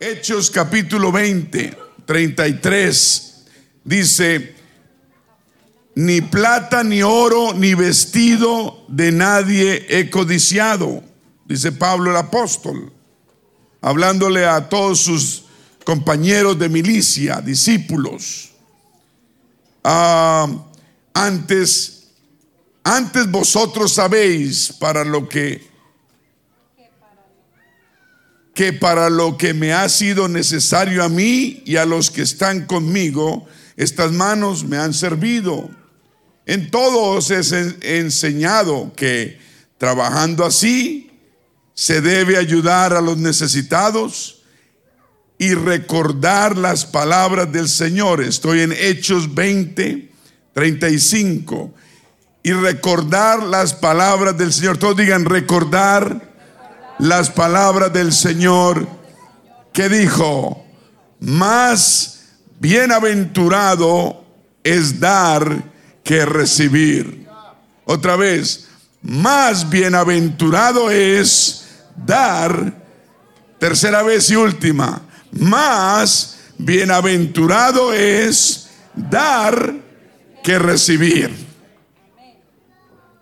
Hechos capítulo 20, 33, dice, ni plata, ni oro, ni vestido de nadie he codiciado, dice Pablo el apóstol, hablándole a todos sus compañeros de milicia, discípulos. Ah, antes, antes vosotros sabéis para lo que que para lo que me ha sido necesario a mí y a los que están conmigo, estas manos me han servido. En todo os he enseñado que trabajando así se debe ayudar a los necesitados y recordar las palabras del Señor. Estoy en Hechos 20, 35. Y recordar las palabras del Señor. Todos digan recordar las palabras del Señor que dijo, más bienaventurado es dar que recibir. Otra vez, más bienaventurado es dar, tercera vez y última, más bienaventurado es dar que recibir.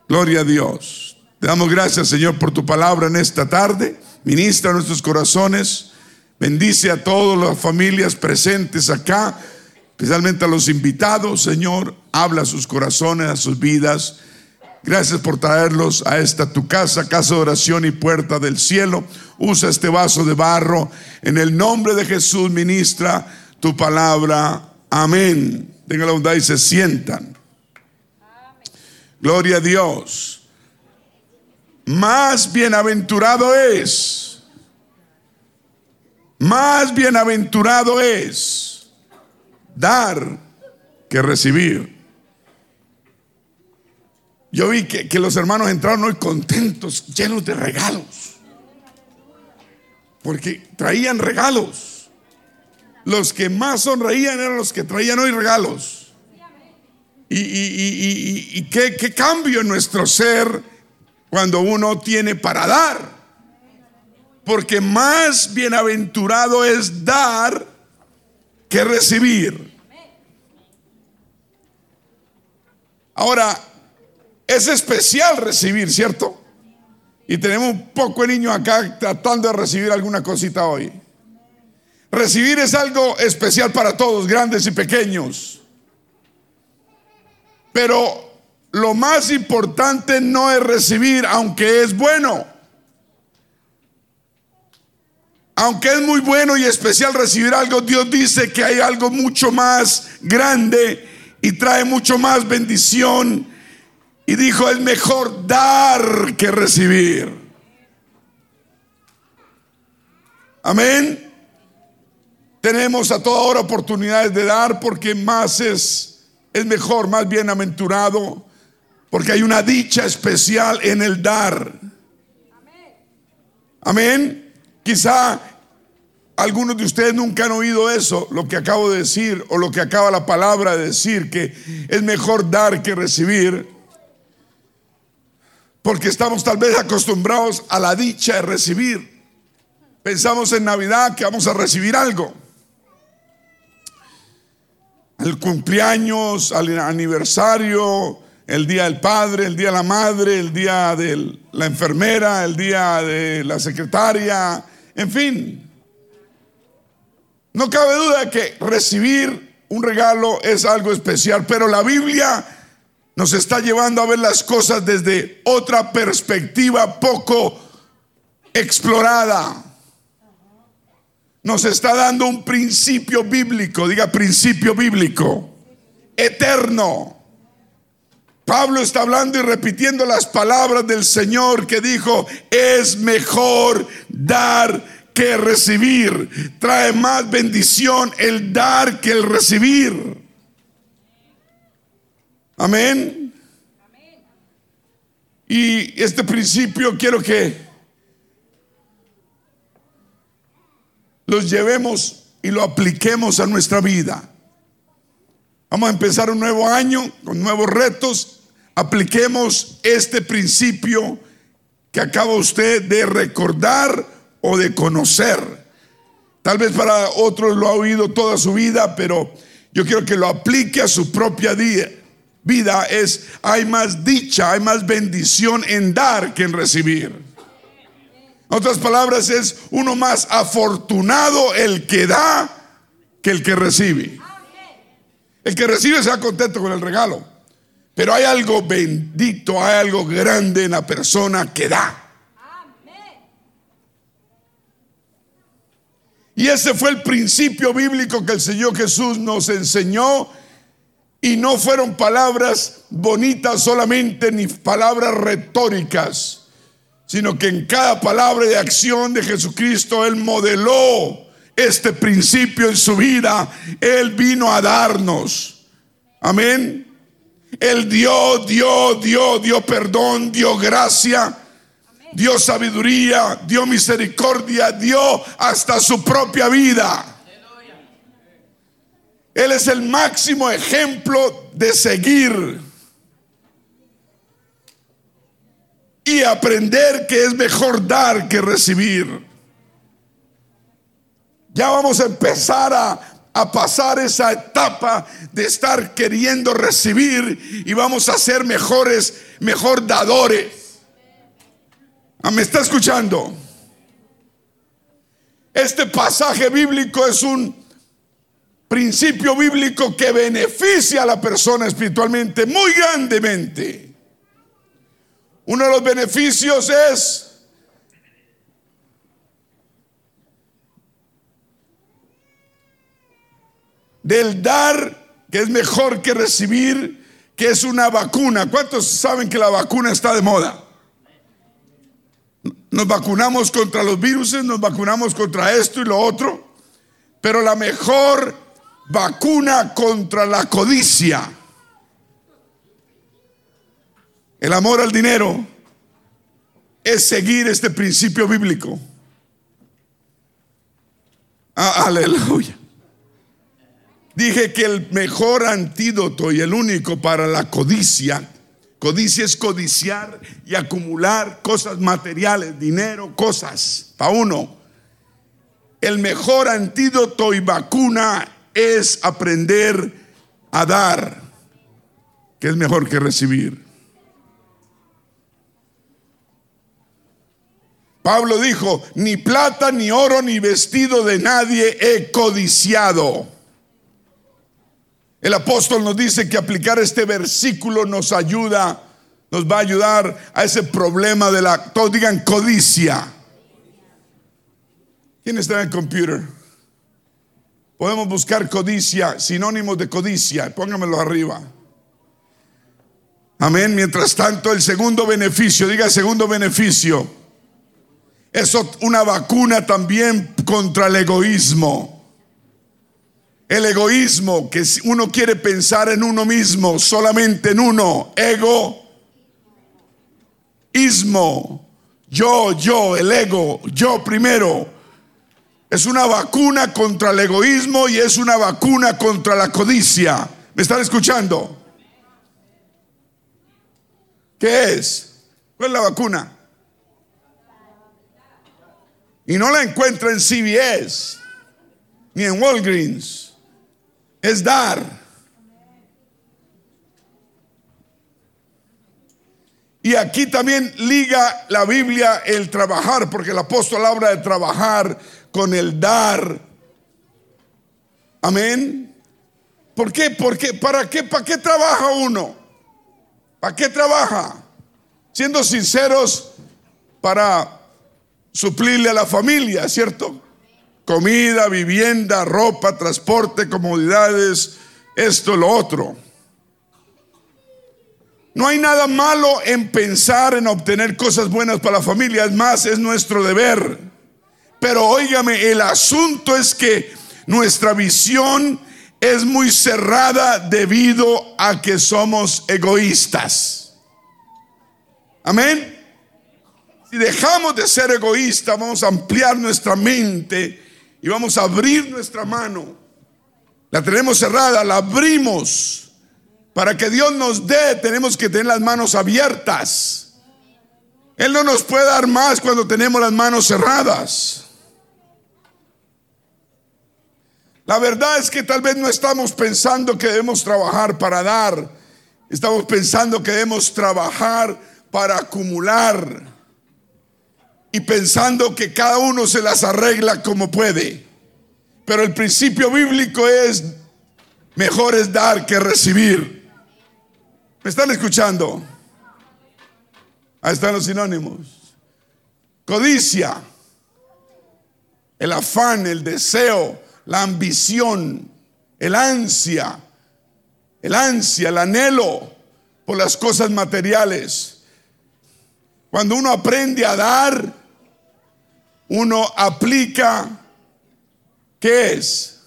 Gloria a Dios. Damos gracias, Señor, por tu palabra en esta tarde. Ministra nuestros corazones. Bendice a todas las familias presentes acá, especialmente a los invitados, Señor. Habla a sus corazones, a sus vidas. Gracias por traerlos a esta tu casa, casa de oración y puerta del cielo. Usa este vaso de barro. En el nombre de Jesús, ministra tu palabra. Amén. Tenga la bondad y se sientan. Gloria a Dios más bienaventurado es, más bienaventurado es dar que recibir. Yo vi que, los hermanos entraron hoy contentos, llenos de regalos, porque traían regalos. Los que más sonreían eran los que traían hoy regalos. Y, y, qué, qué cambio en nuestro ser cuando uno tiene para dar. Porque más bienaventurado es dar que recibir. Ahora, es especial recibir, ¿cierto? Y tenemos un poco de niños acá tratando de recibir alguna cosita hoy. Recibir es algo especial para todos, grandes y pequeños. Pero lo más importante no es recibir, aunque es bueno. Aunque es muy bueno y especial recibir algo, Dios dice que hay algo mucho más grande y trae mucho más bendición. Y dijo, es mejor dar que recibir. Amén. Tenemos a toda hora oportunidades de dar porque más es, es mejor, más bienaventurado porque hay una dicha especial en el dar. Amén. Quizá algunos de ustedes nunca han oído eso, lo que acabo de decir, o lo que acaba la palabra de decir, que es mejor dar que recibir. Porque estamos tal vez acostumbrados a la dicha de recibir. Pensamos en Navidad que vamos a recibir algo. Al cumpleaños, al aniversario, el día del padre, el día de la madre, el día de la enfermera, el día de la secretaria, en fin. No cabe duda que recibir un regalo es algo especial, pero la Biblia nos está llevando a ver las cosas desde otra perspectiva poco explorada. Nos está dando un principio bíblico, diga principio bíblico, eterno Pablo está hablando y repitiendo las palabras del Señor que dijo, es mejor dar que recibir. Trae más bendición el dar que el recibir. Amén. Y este principio quiero que los llevemos y lo apliquemos a nuestra vida. Vamos a empezar un nuevo año con nuevos retos apliquemos este principio que acaba usted de recordar o de conocer. Tal vez para otros lo ha oído toda su vida, pero yo quiero que lo aplique a su propia vida. Es, hay más dicha, hay más bendición en dar que en recibir. En otras palabras, es uno más afortunado el que da que el que recibe. El que recibe se da contento con el regalo. Pero hay algo bendito, hay algo grande en la persona que da. Y ese fue el principio bíblico que el Señor Jesús nos enseñó. Y no fueron palabras bonitas solamente, ni palabras retóricas, sino que en cada palabra de acción de Jesucristo Él modeló este principio en su vida. Él vino a darnos. Amén. Él dio, dio, dio, dio perdón, dio gracia, dio sabiduría, dio misericordia, dio hasta su propia vida. Él es el máximo ejemplo de seguir y aprender que es mejor dar que recibir. Ya vamos a empezar a a pasar esa etapa de estar queriendo recibir y vamos a ser mejores, mejor dadores. Ah, ¿Me está escuchando? Este pasaje bíblico es un principio bíblico que beneficia a la persona espiritualmente muy grandemente. Uno de los beneficios es del dar, que es mejor que recibir, que es una vacuna. ¿Cuántos saben que la vacuna está de moda? Nos vacunamos contra los virus, nos vacunamos contra esto y lo otro, pero la mejor vacuna contra la codicia, el amor al dinero, es seguir este principio bíblico. Ah, aleluya. Dije que el mejor antídoto y el único para la codicia, codicia es codiciar y acumular cosas materiales, dinero, cosas, para uno. El mejor antídoto y vacuna es aprender a dar, que es mejor que recibir. Pablo dijo, ni plata, ni oro, ni vestido de nadie he codiciado. El apóstol nos dice que aplicar este versículo nos ayuda, nos va a ayudar a ese problema de la, todos digan codicia. ¿Quién está en el computer? Podemos buscar codicia, sinónimos de codicia, póngamelo arriba. Amén. Mientras tanto, el segundo beneficio, diga segundo beneficio, es una vacuna también contra el egoísmo. El egoísmo, que uno quiere pensar en uno mismo, solamente en uno. Ego, ismo, yo, yo, el ego, yo primero. Es una vacuna contra el egoísmo y es una vacuna contra la codicia. ¿Me están escuchando? ¿Qué es? ¿Cuál es la vacuna? Y no la encuentra en CBS ni en Walgreens es dar. Y aquí también liga la Biblia el trabajar, porque el apóstol habla de trabajar con el dar. Amén. ¿Por qué? ¿para qué? ¿Para qué trabaja uno? ¿Para qué trabaja? Siendo sinceros, para suplirle a la familia, ¿cierto? Comida, vivienda, ropa, transporte, comodidades, esto, lo otro. No hay nada malo en pensar en obtener cosas buenas para la familia, es más, es nuestro deber. Pero óigame, el asunto es que nuestra visión es muy cerrada debido a que somos egoístas. Amén. Si dejamos de ser egoístas, vamos a ampliar nuestra mente y vamos a abrir nuestra mano. La tenemos cerrada, la abrimos. Para que Dios nos dé, tenemos que tener las manos abiertas. Él no nos puede dar más cuando tenemos las manos cerradas. La verdad es que tal vez no estamos pensando que debemos trabajar para dar. Estamos pensando que debemos trabajar para acumular. Y pensando que cada uno se las arregla como puede. Pero el principio bíblico es, mejor es dar que recibir. ¿Me están escuchando? Ahí están los sinónimos. Codicia, el afán, el deseo, la ambición, el ansia, el ansia, el anhelo por las cosas materiales. Cuando uno aprende a dar, uno aplica, ¿qué es?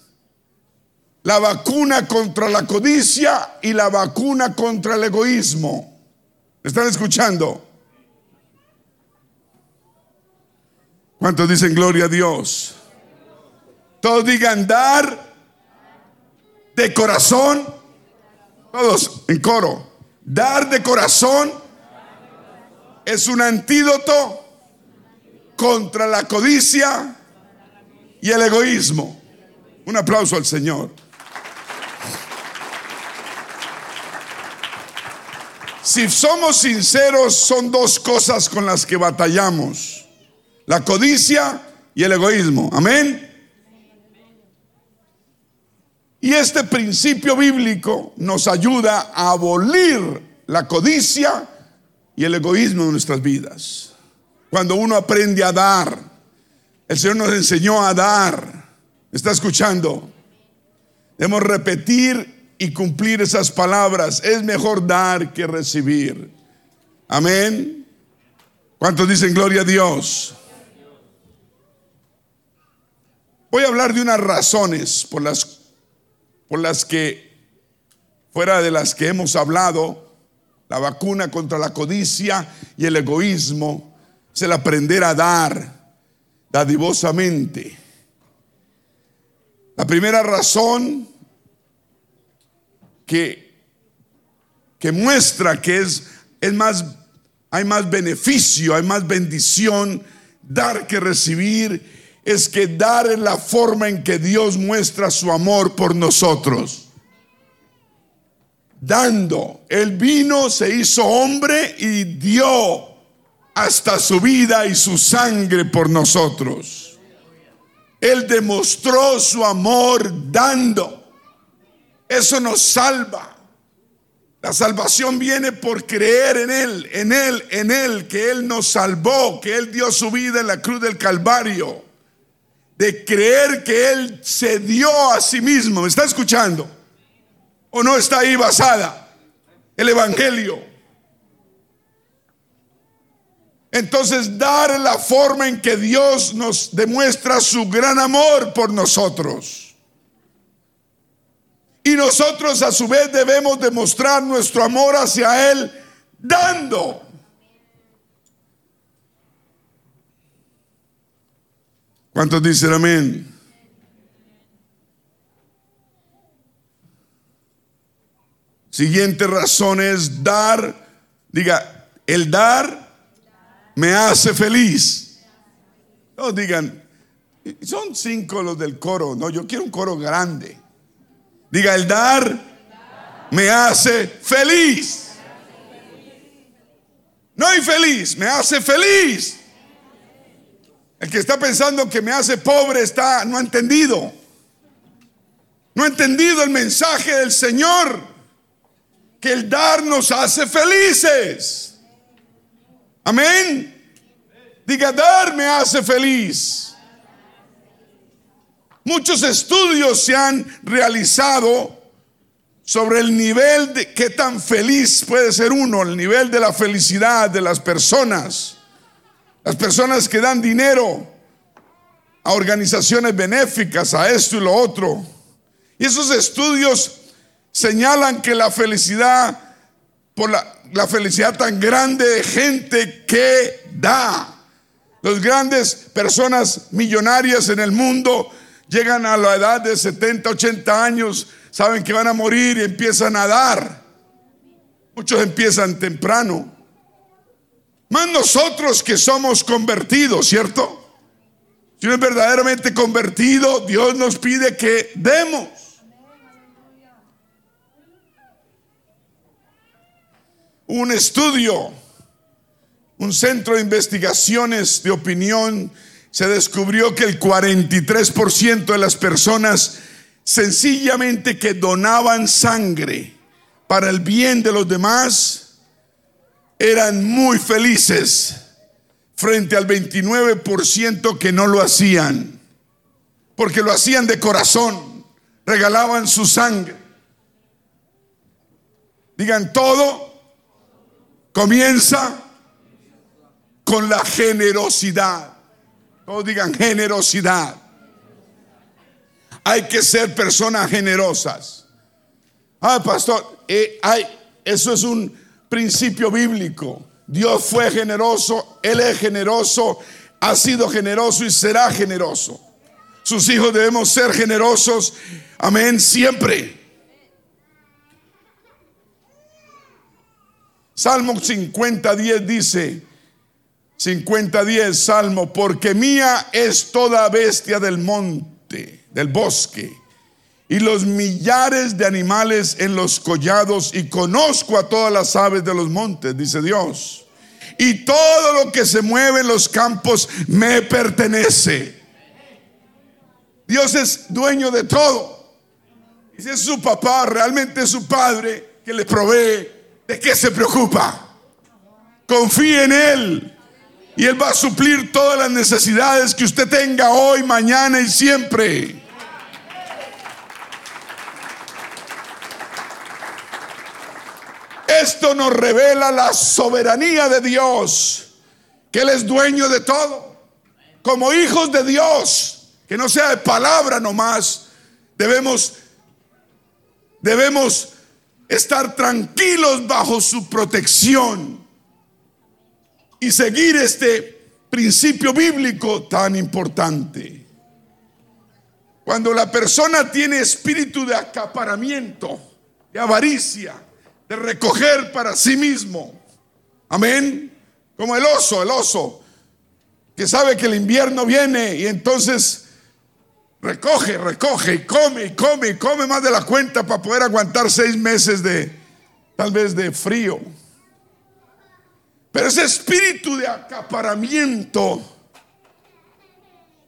La vacuna contra la codicia y la vacuna contra el egoísmo. ¿Me están escuchando? ¿Cuántos dicen gloria a Dios? Todos digan dar de corazón. Todos en coro. Dar de corazón es un antídoto contra la codicia y el egoísmo. Un aplauso al Señor. Si somos sinceros, son dos cosas con las que batallamos. La codicia y el egoísmo. Amén. Y este principio bíblico nos ayuda a abolir la codicia y el egoísmo de nuestras vidas. Cuando uno aprende a dar, el Señor nos enseñó a dar. ¿Está escuchando? Debemos repetir y cumplir esas palabras. Es mejor dar que recibir. Amén. ¿Cuántos dicen gloria a Dios? Voy a hablar de unas razones por las por las que, fuera de las que hemos hablado, la vacuna contra la codicia y el egoísmo, es el aprender a dar dadivosamente. La primera razón que, que muestra que es, es más, hay más beneficio, hay más bendición dar que recibir es que dar es la forma en que Dios muestra su amor por nosotros. Dando. Él vino, se hizo hombre y dio hasta su vida y su sangre por nosotros. Él demostró su amor dando. Eso nos salva. La salvación viene por creer en Él, en Él, en Él, que Él nos salvó, que Él dio su vida en la cruz del Calvario de creer que Él se dio a sí mismo. ¿Me está escuchando? ¿O no está ahí basada el Evangelio? Entonces, dar la forma en que Dios nos demuestra su gran amor por nosotros. Y nosotros a su vez debemos demostrar nuestro amor hacia Él dando. ¿Cuántos dicen amén? Siguiente razón es dar. Diga, el dar me hace feliz. No digan, son cinco los del coro. No, yo quiero un coro grande. Diga, el dar me hace feliz. No infeliz, me hace feliz. El que está pensando que me hace pobre está no ha entendido. No ha entendido el mensaje del Señor. Que el dar nos hace felices. Amén. Diga, dar me hace feliz. Muchos estudios se han realizado sobre el nivel de qué tan feliz puede ser uno, el nivel de la felicidad de las personas. Las personas que dan dinero a organizaciones benéficas, a esto y lo otro. Y esos estudios señalan que la felicidad, por la, felicidad tan grande de gente que da, las grandes personas millonarias en el mundo llegan a la edad de 70, 80 años, saben que van a morir y empiezan a dar. Muchos empiezan temprano. Más nosotros que somos convertidos, ¿cierto? Si uno es verdaderamente convertido, Dios nos pide que demos. Un estudio, un centro de investigaciones de opinión, se descubrió que el 43% de las personas sencillamente que donaban sangre para el bien de los demás eran muy felices frente al 29% que no lo hacían, porque lo hacían de corazón, regalaban su sangre. Digan, todo comienza con la generosidad. Todos digan generosidad. Hay que ser personas generosas. Ah, pastor, eh, eso es un principio bíblico. Dios fue generoso, Él es generoso, ha sido generoso y será generoso. Sus hijos debemos ser generosos, amén, siempre. Salmo 50, 10 dice, 50, 10, Salmo, porque mía es toda bestia del monte, del bosque y los millares de animales en los collados y conozco a todas las aves de los montes, dice Dios. Y todo lo que se mueve en los campos me pertenece. Dios es dueño de todo. Si es su papá, realmente es su padre que le provee, ¿de qué se preocupa? Confíe en Él. Y Él va a suplir todas las necesidades que usted tenga hoy, mañana y siempre. Esto nos revela la soberanía de Dios, que Él es dueño de todo. Como hijos de Dios, que no sea de palabra nomás, debemos, debemos estar tranquilos bajo su protección y seguir este principio bíblico tan importante. Cuando la persona tiene espíritu de acaparamiento, de avaricia, de recoger para sí mismo. Amén. Como el oso, el oso, que sabe que el invierno viene y entonces recoge, recoge y come y come y come más de la cuenta para poder aguantar seis meses de tal vez de frío. Pero ese espíritu de acaparamiento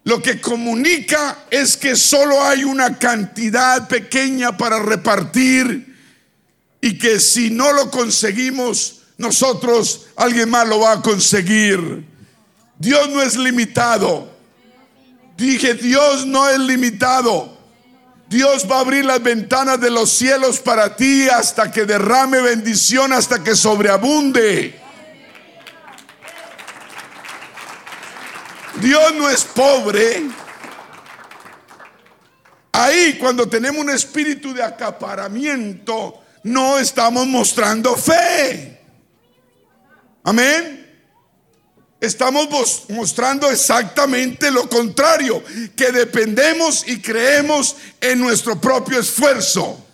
lo que comunica es que solo hay una cantidad pequeña para repartir y que si no lo conseguimos nosotros, alguien más lo va a conseguir. Dios no es limitado. Dije, Dios no es limitado. Dios va a abrir las ventanas de los cielos para ti hasta que derrame bendición, hasta que sobreabunde. Dios no es pobre. Ahí cuando tenemos un espíritu de acaparamiento, no estamos mostrando fe. Amén. Estamos mostrando exactamente lo contrario, que dependemos y creemos en nuestro propio esfuerzo.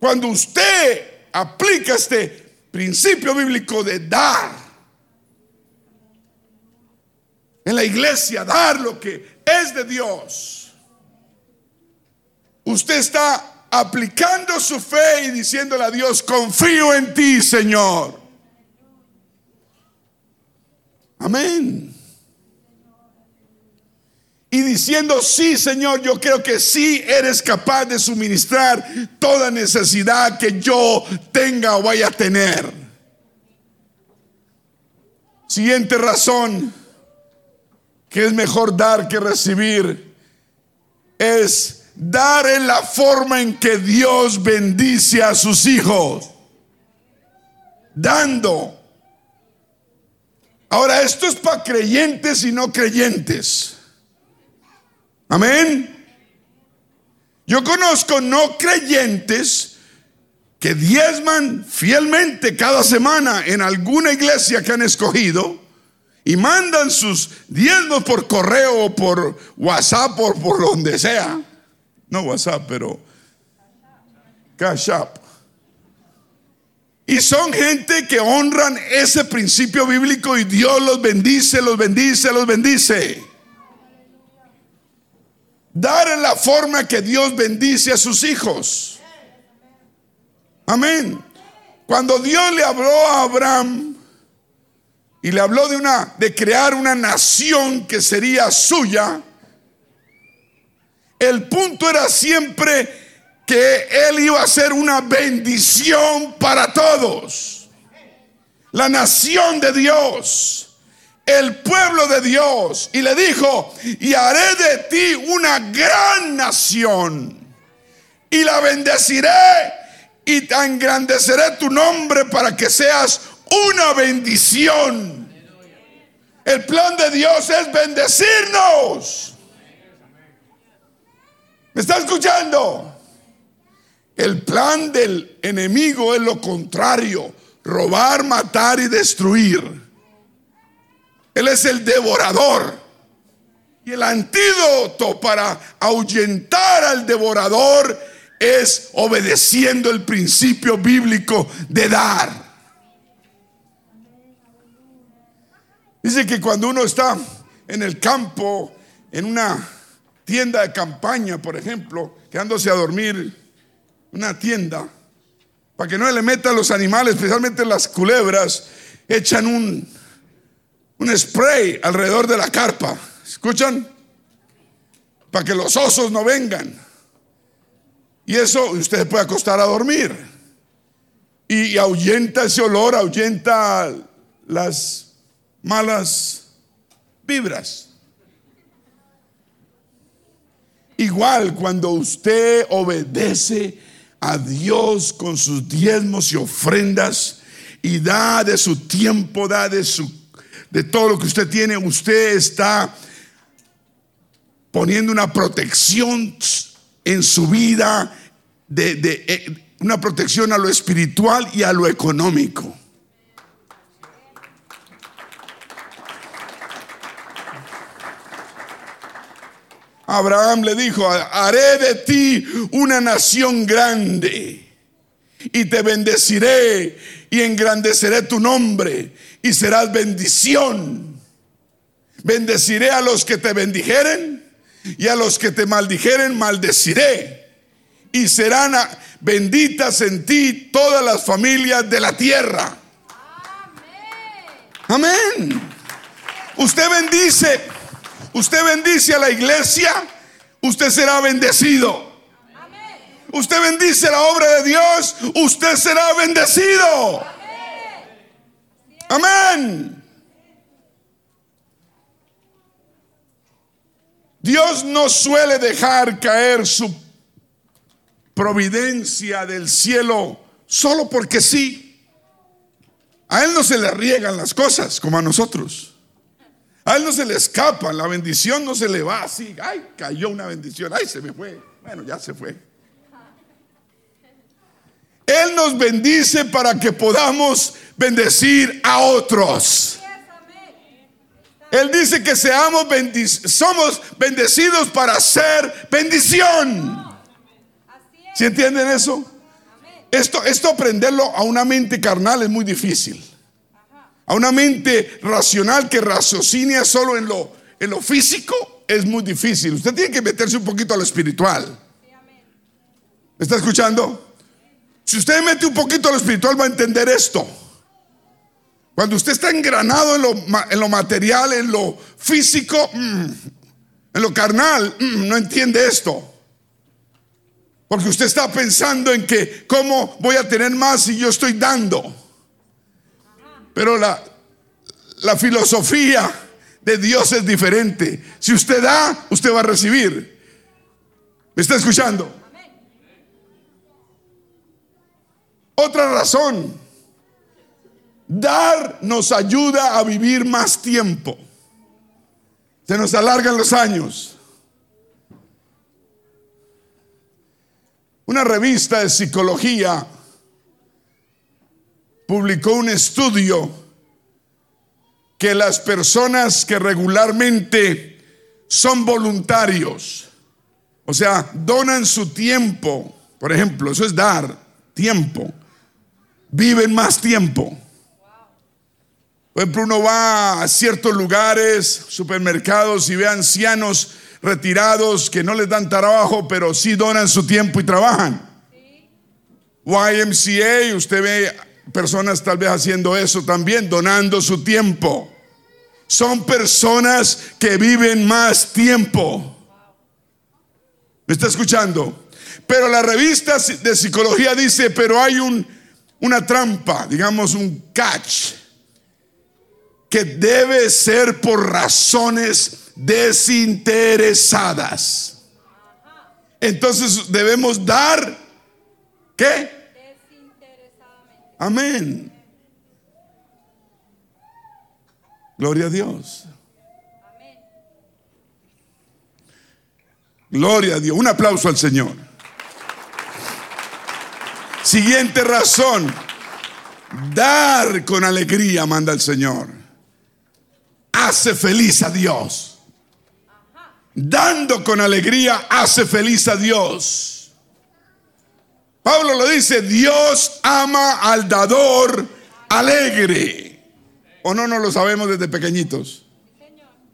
Cuando usted aplica este principio bíblico de dar, en la iglesia, dar lo que es de Dios, usted está aplicando su fe y diciéndole a Dios, confío en ti, Señor. Amén. Y diciendo, sí, Señor, yo creo que sí eres capaz de suministrar toda necesidad que yo tenga o vaya a tener. Siguiente razón, que es mejor dar que recibir, es dar en la forma en que Dios bendice a sus hijos. Dando. Ahora, esto es para creyentes y no creyentes. Amén. Yo conozco no creyentes que diezman fielmente cada semana en alguna iglesia que han escogido y mandan sus diezmos por correo o por WhatsApp o por donde sea no WhatsApp, pero Cash App. Y son gente que honran ese principio bíblico y Dios los bendice, los bendice, los bendice. Dar en la forma que Dios bendice a sus hijos. Amén. Cuando Dios le habló a Abraham y le habló de una de crear una nación que sería suya, el punto era siempre que él iba a ser una bendición para todos. La nación de Dios el pueblo de Dios y le dijo, y haré de ti una gran nación y la bendeciré y te engrandeceré tu nombre para que seas una bendición. El plan de Dios es bendecirnos. ¿Me está escuchando? El plan del enemigo es lo contrario, robar, matar y destruir. Él es el devorador. Y el antídoto para ahuyentar al devorador es obedeciendo el principio bíblico de dar. Dice que cuando uno está en el campo, en una tienda de campaña, por ejemplo, quedándose a dormir, una tienda, para que no le metan los animales, especialmente las culebras, echan un, un spray alrededor de la carpa. ¿Escuchan? Para que los osos no vengan. Y eso usted puede acostar a dormir. Y, ahuyenta ese olor, ahuyenta las malas vibras. Igual cuando usted obedece a Dios con sus diezmos y ofrendas y da de su tiempo, da de su de todo lo que usted tiene, usted está poniendo una protección en su vida, de, eh, una protección a lo espiritual y a lo económico. Abraham le dijo, haré de ti una nación grande y te bendeciré y engrandeceré tu nombre y serás bendición. Bendeciré a los que te bendijeren y a los que te maldijeren maldeciré. Y serán benditas en ti todas las familias de la tierra. Amén. Usted bendice, usted bendice a la iglesia, usted será bendecido. Usted bendice la obra de Dios, usted será bendecido. Amén. Dios no suele dejar caer su providencia del cielo solo porque sí. A Él no se le riegan las cosas como a nosotros. A Él no se le escapa, la bendición no se le va así. Ay, cayó una bendición, ay, se me fue. Bueno, ya se fue. Él nos bendice para que podamos bendecir a otros. Él dice que seamos somos bendecidos para ser bendición. ¿Sí entienden eso? Esto, esto aprenderlo a una mente carnal es muy difícil. A una mente racional que raciocina solo en lo, en lo físico es muy difícil. Usted tiene que meterse un poquito a lo espiritual. ¿Me está escuchando? Si usted mete un poquito a lo espiritual va a entender esto. Cuando usted está engranado en lo, material, en lo físico, mm, en lo carnal, mm, no entiende esto. Porque usted está pensando en que cómo voy a tener más si yo estoy dando. Pero la, la filosofía de Dios es diferente. Si usted da, usted va a recibir. ¿Me está escuchando? Otra razón, dar nos ayuda a vivir más tiempo. Se nos alargan los años. Una revista de psicología publicó un estudio que las personas que regularmente son voluntarios, o sea, donan su tiempo, por ejemplo, eso es dar tiempo viven más tiempo. Por ejemplo, uno va a ciertos lugares, supermercados y ve ancianos retirados que no les dan trabajo, pero sí donan su tiempo y trabajan. YMCA, usted ve personas tal vez haciendo eso también, donando su tiempo. Son personas que viven más tiempo. ¿Me está escuchando? Pero la revista de psicología dice, pero hay un, una trampa, digamos un catch, que debe ser por razones desinteresadas. Entonces debemos dar, ¿qué? Amén. Gloria a Dios. Gloria a Dios. Un aplauso al Señor. Siguiente razón. Dar con alegría, manda el Señor. Hace feliz a Dios. Dando con alegría hace feliz a Dios. Pablo lo dice, Dios ama al dador alegre. ¿O no, no lo sabemos desde pequeñitos?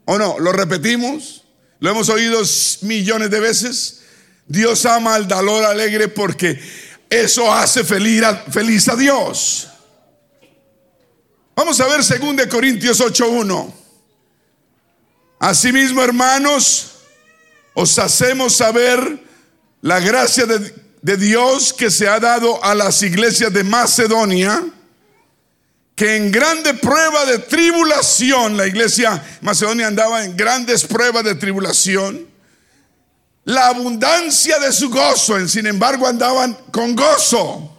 ¿O no? ¿Lo repetimos? ¿Lo hemos oído millones de veces? Dios ama al dador alegre porque eso hace feliz a, feliz a Dios. Vamos a ver 2 Corintios 8.1. Asimismo, hermanos, os hacemos saber la gracia de, de Dios que se ha dado a las iglesias de Macedonia que en grande prueba de tribulación, la iglesia Macedonia andaba en grandes pruebas de tribulación, la abundancia de su gozo, sin embargo andaban con gozo,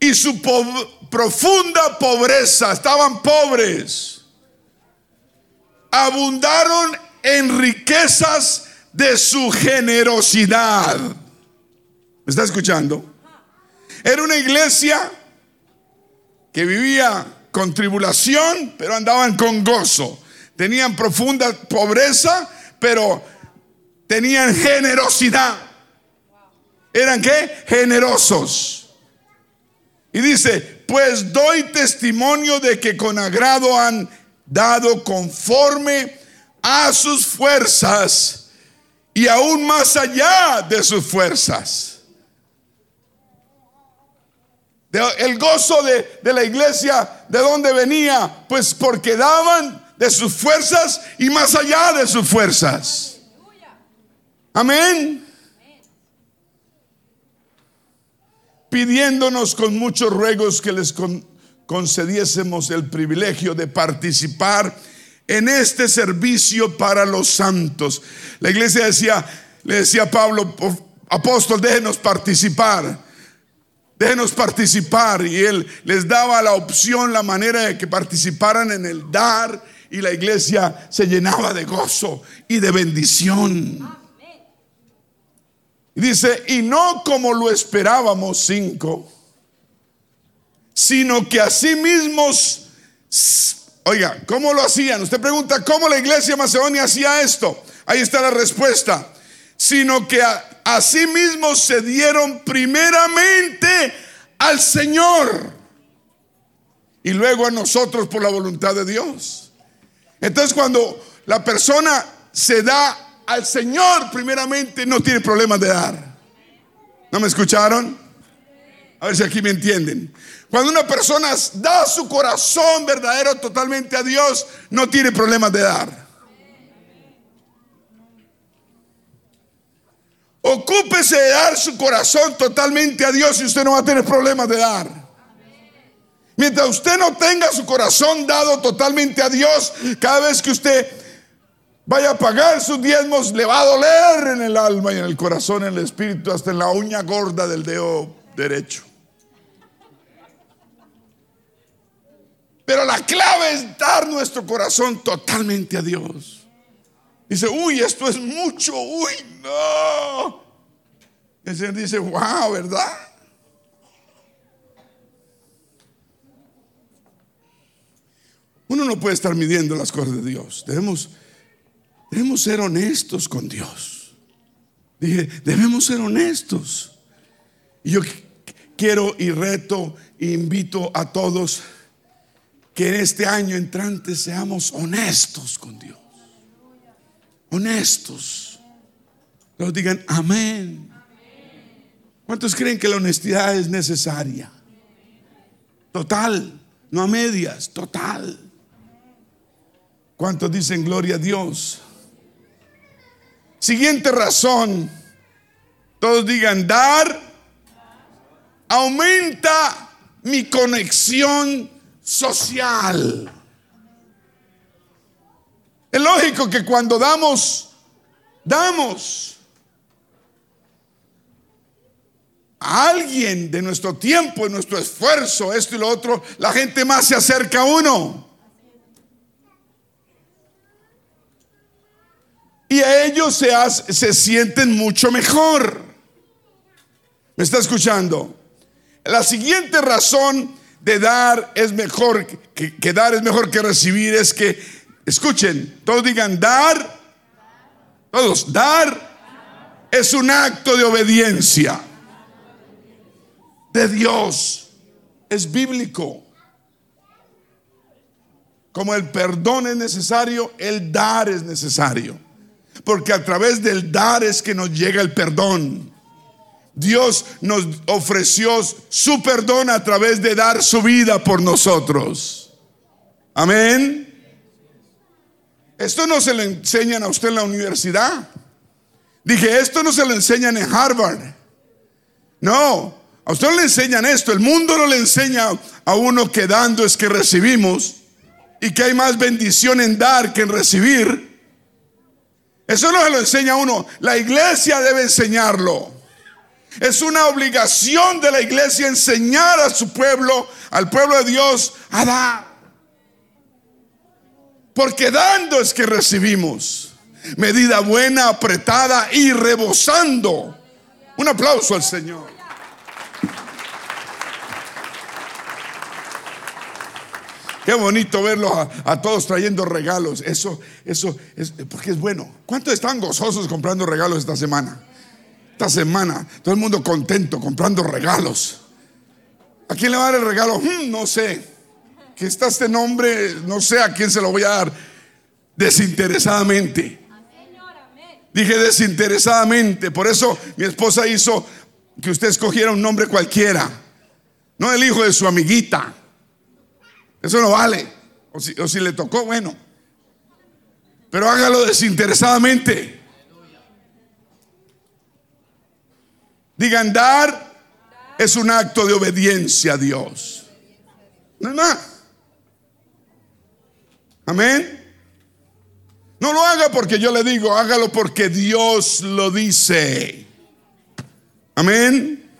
y su profunda pobreza, estaban pobres, abundaron en riquezas de su generosidad. ¿Me está escuchando? Era una iglesia que vivía con tribulación, pero andaban con gozo. Tenían profunda pobreza, pero tenían generosidad. ¿Eran qué? Generosos. Y dice, pues doy testimonio de que con agrado han dado conforme a sus fuerzas y aún más allá de sus fuerzas el gozo de, la iglesia, ¿de dónde venía? Pues porque daban de sus fuerzas y más allá de sus fuerzas. Amén. Pidiéndonos con muchos ruegos que les concediésemos el privilegio de participar en este servicio para los santos. La iglesia decía, le decía a Pablo, apóstol, déjenos participar déjenos participar. Y él les daba la opción, la manera de que participaran en el dar y la iglesia se llenaba de gozo y de bendición. Y dice, y no como lo esperábamos cinco, sino que así mismos, oiga, ¿cómo lo hacían? Usted pregunta, ¿cómo la iglesia Macedonia hacía esto? Ahí está la respuesta. Sino que asimismo se dieron primeramente al Señor y luego a nosotros por la voluntad de Dios. Entonces cuando la persona se da al Señor primeramente, no tiene problema de dar. ¿No me escucharon? A ver si aquí me entienden. Cuando una persona da su corazón verdadero totalmente a Dios, no tiene problemas de dar. Ocúpese de dar su corazón totalmente a Dios y usted no va a tener problemas de dar. Mientras usted no tenga su corazón dado totalmente a Dios, cada vez que usted vaya a pagar sus diezmos, le va a doler en el alma y en el corazón, en el espíritu, hasta en la uña gorda del dedo derecho. Pero la clave es dar nuestro corazón totalmente a Dios. Dice, uy, esto es mucho, uy, no. El Señor dice, wow, ¿verdad? Uno no puede estar midiendo las cosas de Dios. Debemos, debemos ser honestos con Dios. Dije, debemos ser honestos. Y yo quiero y reto e invito a todos que en este año entrante seamos honestos con Dios. Honestos. Nos digan amén. ¿Cuántos creen que la honestidad es necesaria? Total, no a medias, total. ¿Cuántos dicen gloria a Dios? Siguiente razón, todos digan dar, aumenta mi conexión social. Es lógico que cuando damos, damos. A alguien de nuestro tiempo, de nuestro esfuerzo, esto y lo otro, la gente más se acerca a uno. Y a ellos se, se sienten mucho mejor. ¿Me está escuchando? La siguiente razón de dar es mejor, que, que dar es mejor que recibir, es que Escuchen, todos digan dar. Todos, dar es un acto de obediencia de Dios. Es bíblico. Como el perdón es necesario, el dar es necesario. Porque a través del dar es que nos llega el perdón. Dios nos ofreció su perdón a través de dar su vida por nosotros. Amén. Esto no se le enseñan a usted en la universidad. Dije, esto no se le enseñan en Harvard. No, a usted no le enseñan esto. El mundo no le enseña a uno que dando es que recibimos y que hay más bendición en dar que en recibir. Eso no se lo enseña a uno. La iglesia debe enseñarlo. Es una obligación de la iglesia enseñar a su pueblo, al pueblo de Dios, a dar. Porque dando es que recibimos. Medida buena, apretada y rebosando. Un aplauso al Señor. Qué bonito verlos a, todos trayendo regalos. Eso, eso, es porque es bueno. ¿Cuántos están gozosos comprando regalos esta semana? Esta semana, todo el mundo contento comprando regalos. ¿A quién le va a dar el regalo? Hmm, no sé que está este nombre, no sé a quién se lo voy a dar, desinteresadamente. Dije desinteresadamente, por eso mi esposa hizo que usted escogiera un nombre cualquiera, no el hijo de su amiguita. Eso no vale. O si, le tocó, bueno. Pero hágalo desinteresadamente. Digan, dar es un acto de obediencia a Dios. No es. Amén. No lo haga porque yo le digo, hágalo porque Dios lo dice. Amén.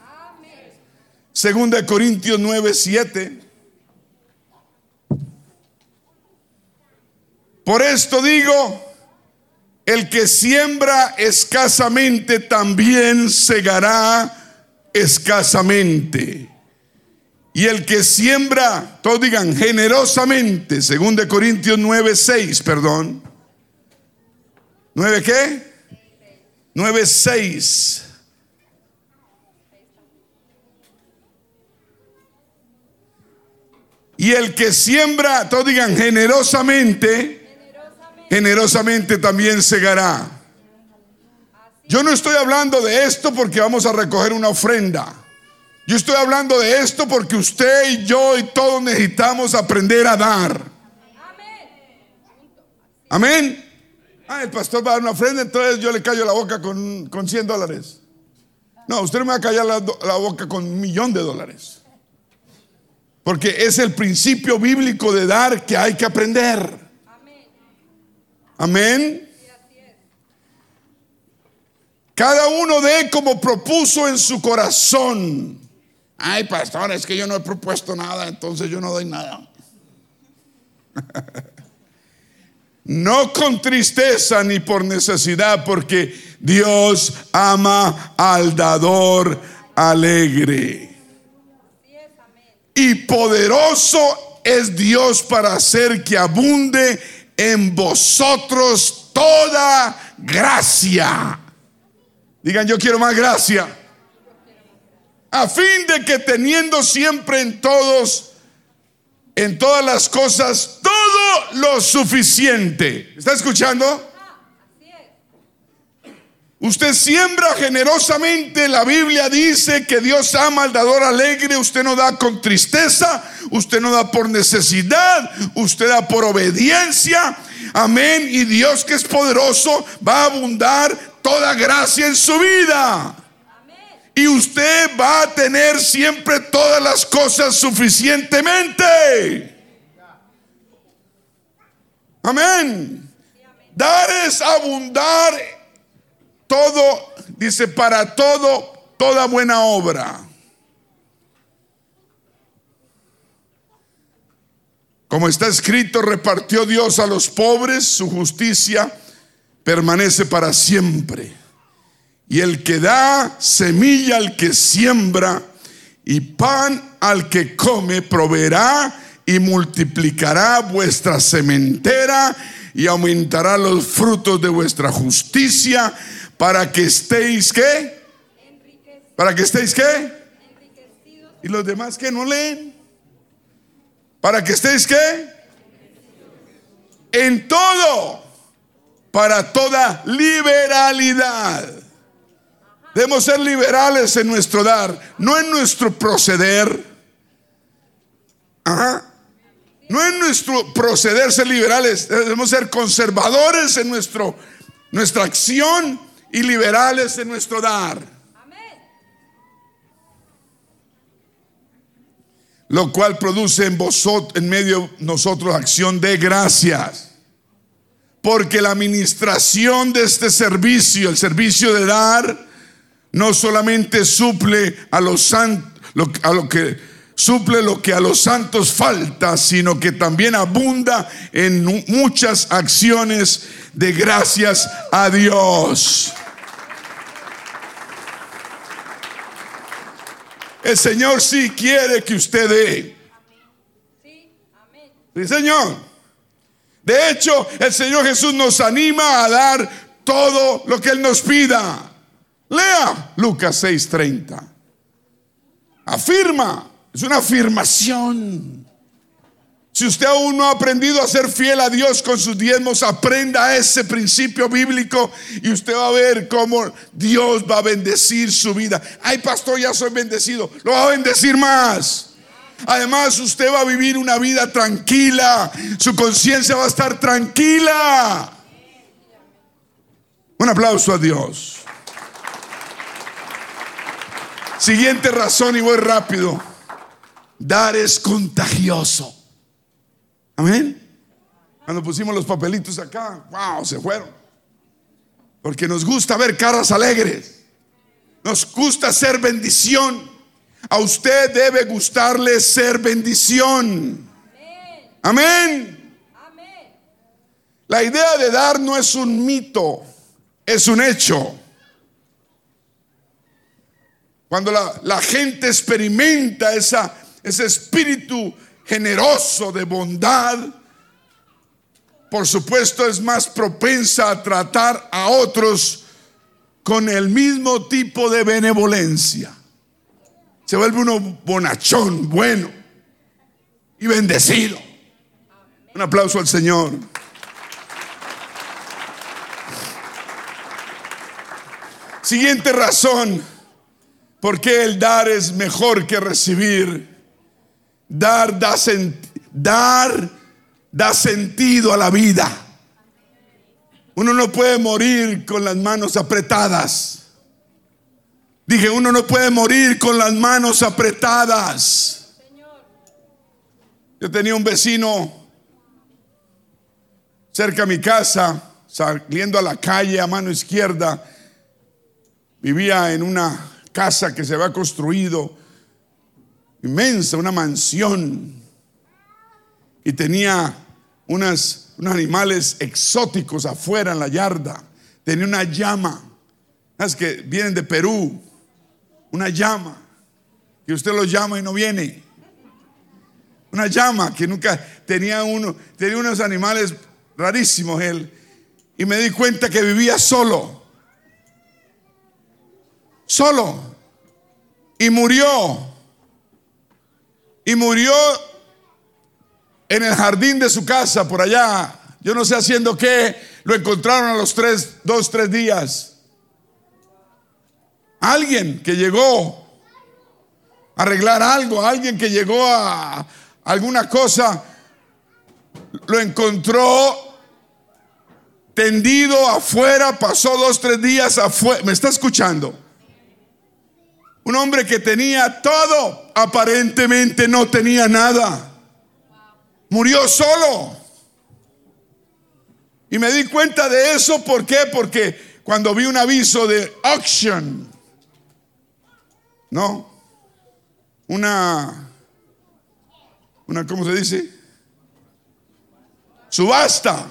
Segunda de Corintios 9, 7. Por esto digo, el que siembra escasamente también segará escasamente. Y el que siembra, todos digan generosamente, según de Corintios 9, 6, perdón. ¿9 qué? 9, 6. Y el que siembra, todos digan generosamente, generosamente, también segará. Yo no estoy hablando de esto porque vamos a recoger una ofrenda. Yo estoy hablando de esto porque usted y yo y todos necesitamos aprender a dar. Amén. Ah, el pastor va a dar una ofrenda, entonces yo le callo la boca con, con 100 dólares. No, usted no me va a callar la, la boca con un millón de dólares. Porque es el principio bíblico de dar que hay que aprender. Amén. Cada uno de como propuso en su corazón. Ay, pastor, es que yo no he propuesto nada, entonces yo no doy nada. no con tristeza ni por necesidad, porque Dios ama al dador alegre. Y poderoso es Dios para hacer que abunde en vosotros toda gracia. Digan, yo quiero más gracia a fin de que teniendo siempre en todos, en todas las cosas, todo lo suficiente. ¿Está escuchando? Usted siembra generosamente. La Biblia dice que Dios ama al dador alegre. Usted no da con tristeza. Usted no da por necesidad. Usted da por obediencia. Amén. Y Dios que es poderoso va a abundar toda gracia en su vida. Y usted va a tener siempre todas las cosas suficientemente. Amén. Dar es abundar todo, dice, para todo, toda buena obra. Como está escrito, repartió Dios a los pobres, su justicia permanece para siempre. Y el que da semilla al que siembra y pan al que come, proveerá y multiplicará vuestra sementera y aumentará los frutos de vuestra justicia para que estéis qué? Para que estéis qué? Y los demás que no leen. Para que estéis qué? En todo. Para toda liberalidad. Debemos ser liberales en nuestro dar, no en nuestro proceder. Ajá. No en nuestro proceder ser liberales, debemos ser conservadores en nuestro, nuestra acción y liberales en nuestro dar. Lo cual produce en vosotros, en medio de nosotros, acción de gracias. Porque la administración de este servicio, el servicio de dar, no solamente suple a los santos, lo que suple lo que a los santos falta, sino que también abunda en muchas acciones de gracias a Dios. El Señor sí quiere que usted dé. Sí, Señor. De hecho, el Señor Jesús nos anima a dar todo lo que Él nos pida. Lea Lucas 6:30. Afirma, es una afirmación. Si usted aún no ha aprendido a ser fiel a Dios con sus diezmos, aprenda ese principio bíblico y usted va a ver cómo Dios va a bendecir su vida. Ay, pastor, ya soy bendecido. Lo va a bendecir más. Además, usted va a vivir una vida tranquila. Su conciencia va a estar tranquila. Un aplauso a Dios. Siguiente razón y voy rápido. Dar es contagioso. Amén. Cuando pusimos los papelitos acá, wow, se fueron. Porque nos gusta ver caras alegres. Nos gusta ser bendición. A usted debe gustarle ser bendición. Amén. Amén. La idea de dar no es un mito, es un hecho. Cuando la, gente experimenta ese espíritu generoso, de bondad, por supuesto es más propensa a tratar a otros con el mismo tipo de benevolencia. Se vuelve uno bonachón, bueno y bendecido. Un aplauso al Señor. Siguiente razón por qué el dar es mejor que recibir Dar da, dar da sentido a la vida. Uno no puede morir con las manos apretadas. Dije, uno no puede morir con las manos apretadas. Yo tenía un vecino cerca de mi casa, saliendo a la calle a mano izquierda. Vivía en una casa que se había construido inmensa, una mansión. Y tenía unas, unos animales exóticos afuera en la yarda. Tenía una llama. Es que vienen de Perú. Una llama. Que usted lo llama y no viene. Una llama que nunca tenía uno. Tenía unos animales rarísimos él. Y me di cuenta que vivía solo. Solo. Y murió y murió en el jardín de su casa, por allá. Yo no sé haciendo qué. Lo encontraron a los tres, dos, tres días. Alguien que llegó a arreglar algo, alguien que llegó a alguna cosa, lo encontró tendido afuera, pasó dos, tres días afuera. ¿Me está escuchando? Un hombre que tenía todo, aparentemente no tenía nada. Murió solo. Y me di cuenta de eso, ¿por qué? Porque cuando vi un aviso de auction, ¿no? Una, una, ¿cómo se dice? Subasta.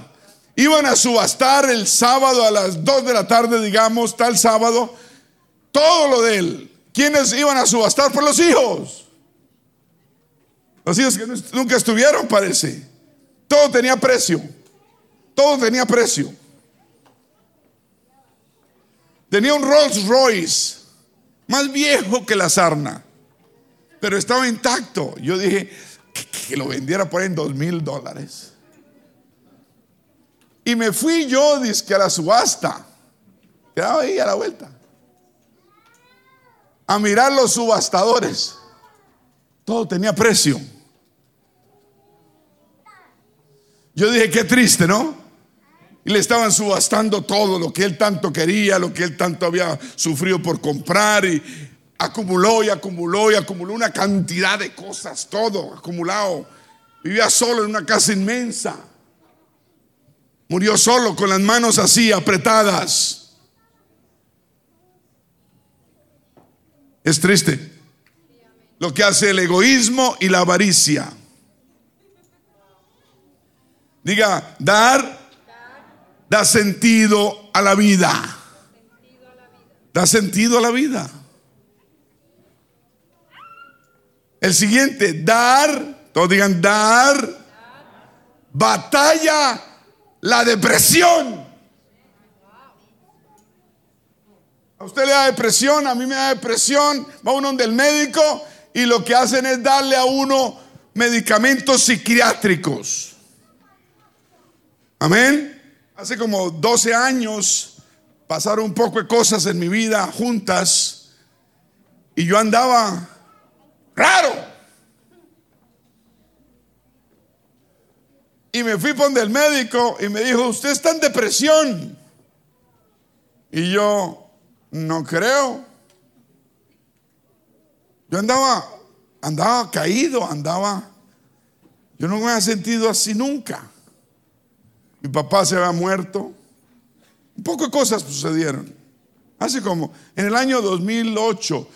Iban a subastar el sábado a las 2 de la tarde, digamos, tal sábado, todo lo de él. ¿Quiénes iban a subastar? Por los hijos. Los hijos que nunca estuvieron, parece. Todo tenía precio. Todo tenía precio. Tenía un Rolls Royce, más viejo que la sarna, pero estaba intacto. Yo dije que, lo vendiera por ahí en dos mil dólares. Y me fui yo, que a la subasta. Quedaba ahí a la vuelta. A mirar los subastadores. Todo tenía precio. Yo dije, qué triste, ¿no? Y le estaban subastando todo lo que él tanto quería, lo que él tanto había sufrido por comprar y acumuló y acumuló y acumuló una cantidad de cosas, todo acumulado. Vivía solo en una casa inmensa. Murió solo con las manos así apretadas. Es triste lo que hace el egoísmo y la avaricia. Diga, dar da sentido a la vida. Da sentido a la vida. El siguiente, dar, todos digan dar, batalla la depresión. A usted le da depresión, a mí me da depresión, va uno del médico y lo que hacen es darle a uno medicamentos psiquiátricos. Amén. Hace como 12 años pasaron un poco de cosas en mi vida juntas y yo andaba raro. Y me fui por el médico y me dijo, usted está en depresión. Y yo, no creo. Yo andaba, andaba caído, andaba. Yo no me había sentido así nunca. Mi papá se había muerto. Un poco de cosas sucedieron. Hace como en el año 2008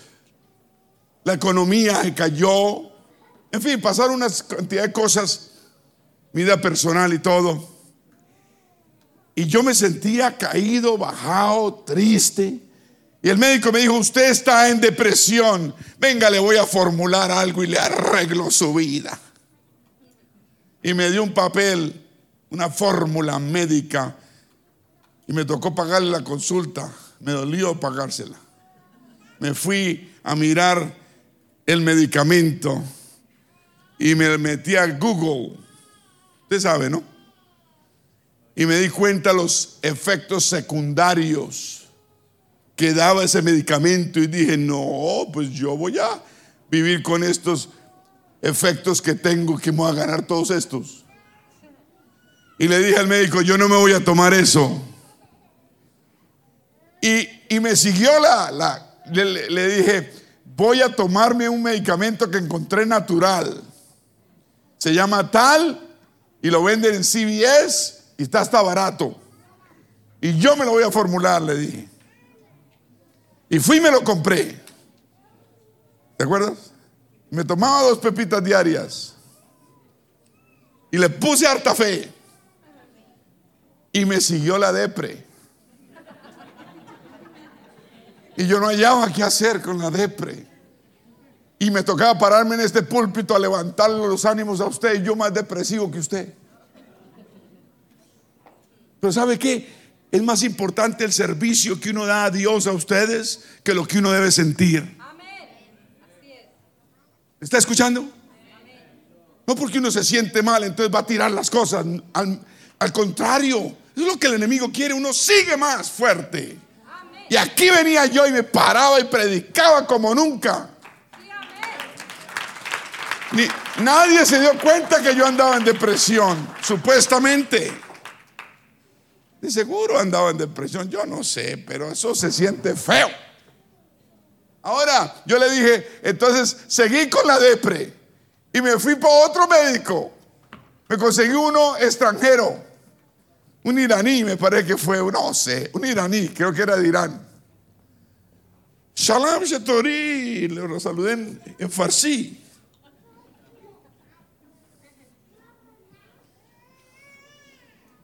la economía cayó. En fin, pasaron una cantidad de cosas, vida personal y todo. Y yo me sentía caído, bajado, triste. Y el médico me dijo, usted está en depresión. Venga, le voy a formular algo y le arreglo su vida. Y me dio un papel una fórmula médica y me tocó pagarle la consulta. Me dolió pagársela. Me fui a mirar el medicamento y me metí a Google. Usted sabe, ¿no? Y me di cuenta los efectos secundarios que daba ese medicamento y dije, no, pues yo voy a vivir con estos efectos que tengo, que me voy a ganar todos estos. Y le dije al médico, yo no me voy a tomar eso. Y, me siguió la, la le, le, dije, voy a tomarme un medicamento que encontré natural. Se llama tal y lo venden en CVS y está hasta barato. Y yo me lo voy a formular, le dije. Y fui y me lo compré. ¿Te acuerdas? Me tomaba dos pepitas diarias. Y le puse harta fe. Y me siguió la depre. Y yo no hallaba qué hacer con la depre. Y me tocaba pararme en este púlpito a levantarle los ánimos a usted y yo más depresivo que usted. Pero ¿sabe qué? Es más importante el servicio que uno da a Dios a ustedes que lo que uno debe sentir. ¿Está escuchando? No porque uno se siente mal, entonces va a tirar las cosas. Al, al contrario, es lo que el enemigo quiere. Uno sigue más fuerte. Y aquí venía yo y me paraba y predicaba como nunca. Nadie se dio cuenta que yo andaba en depresión, supuestamente. De seguro andaba en depresión, yo no sé, pero eso se siente feo. Ahora, yo le dije, entonces seguí con la depre y me fui para otro médico. Me conseguí uno extranjero, un iraní, me parece que fue, no sé, un iraní, creo que era de Irán. Shalom Shetori, le saludé en, en Farsi.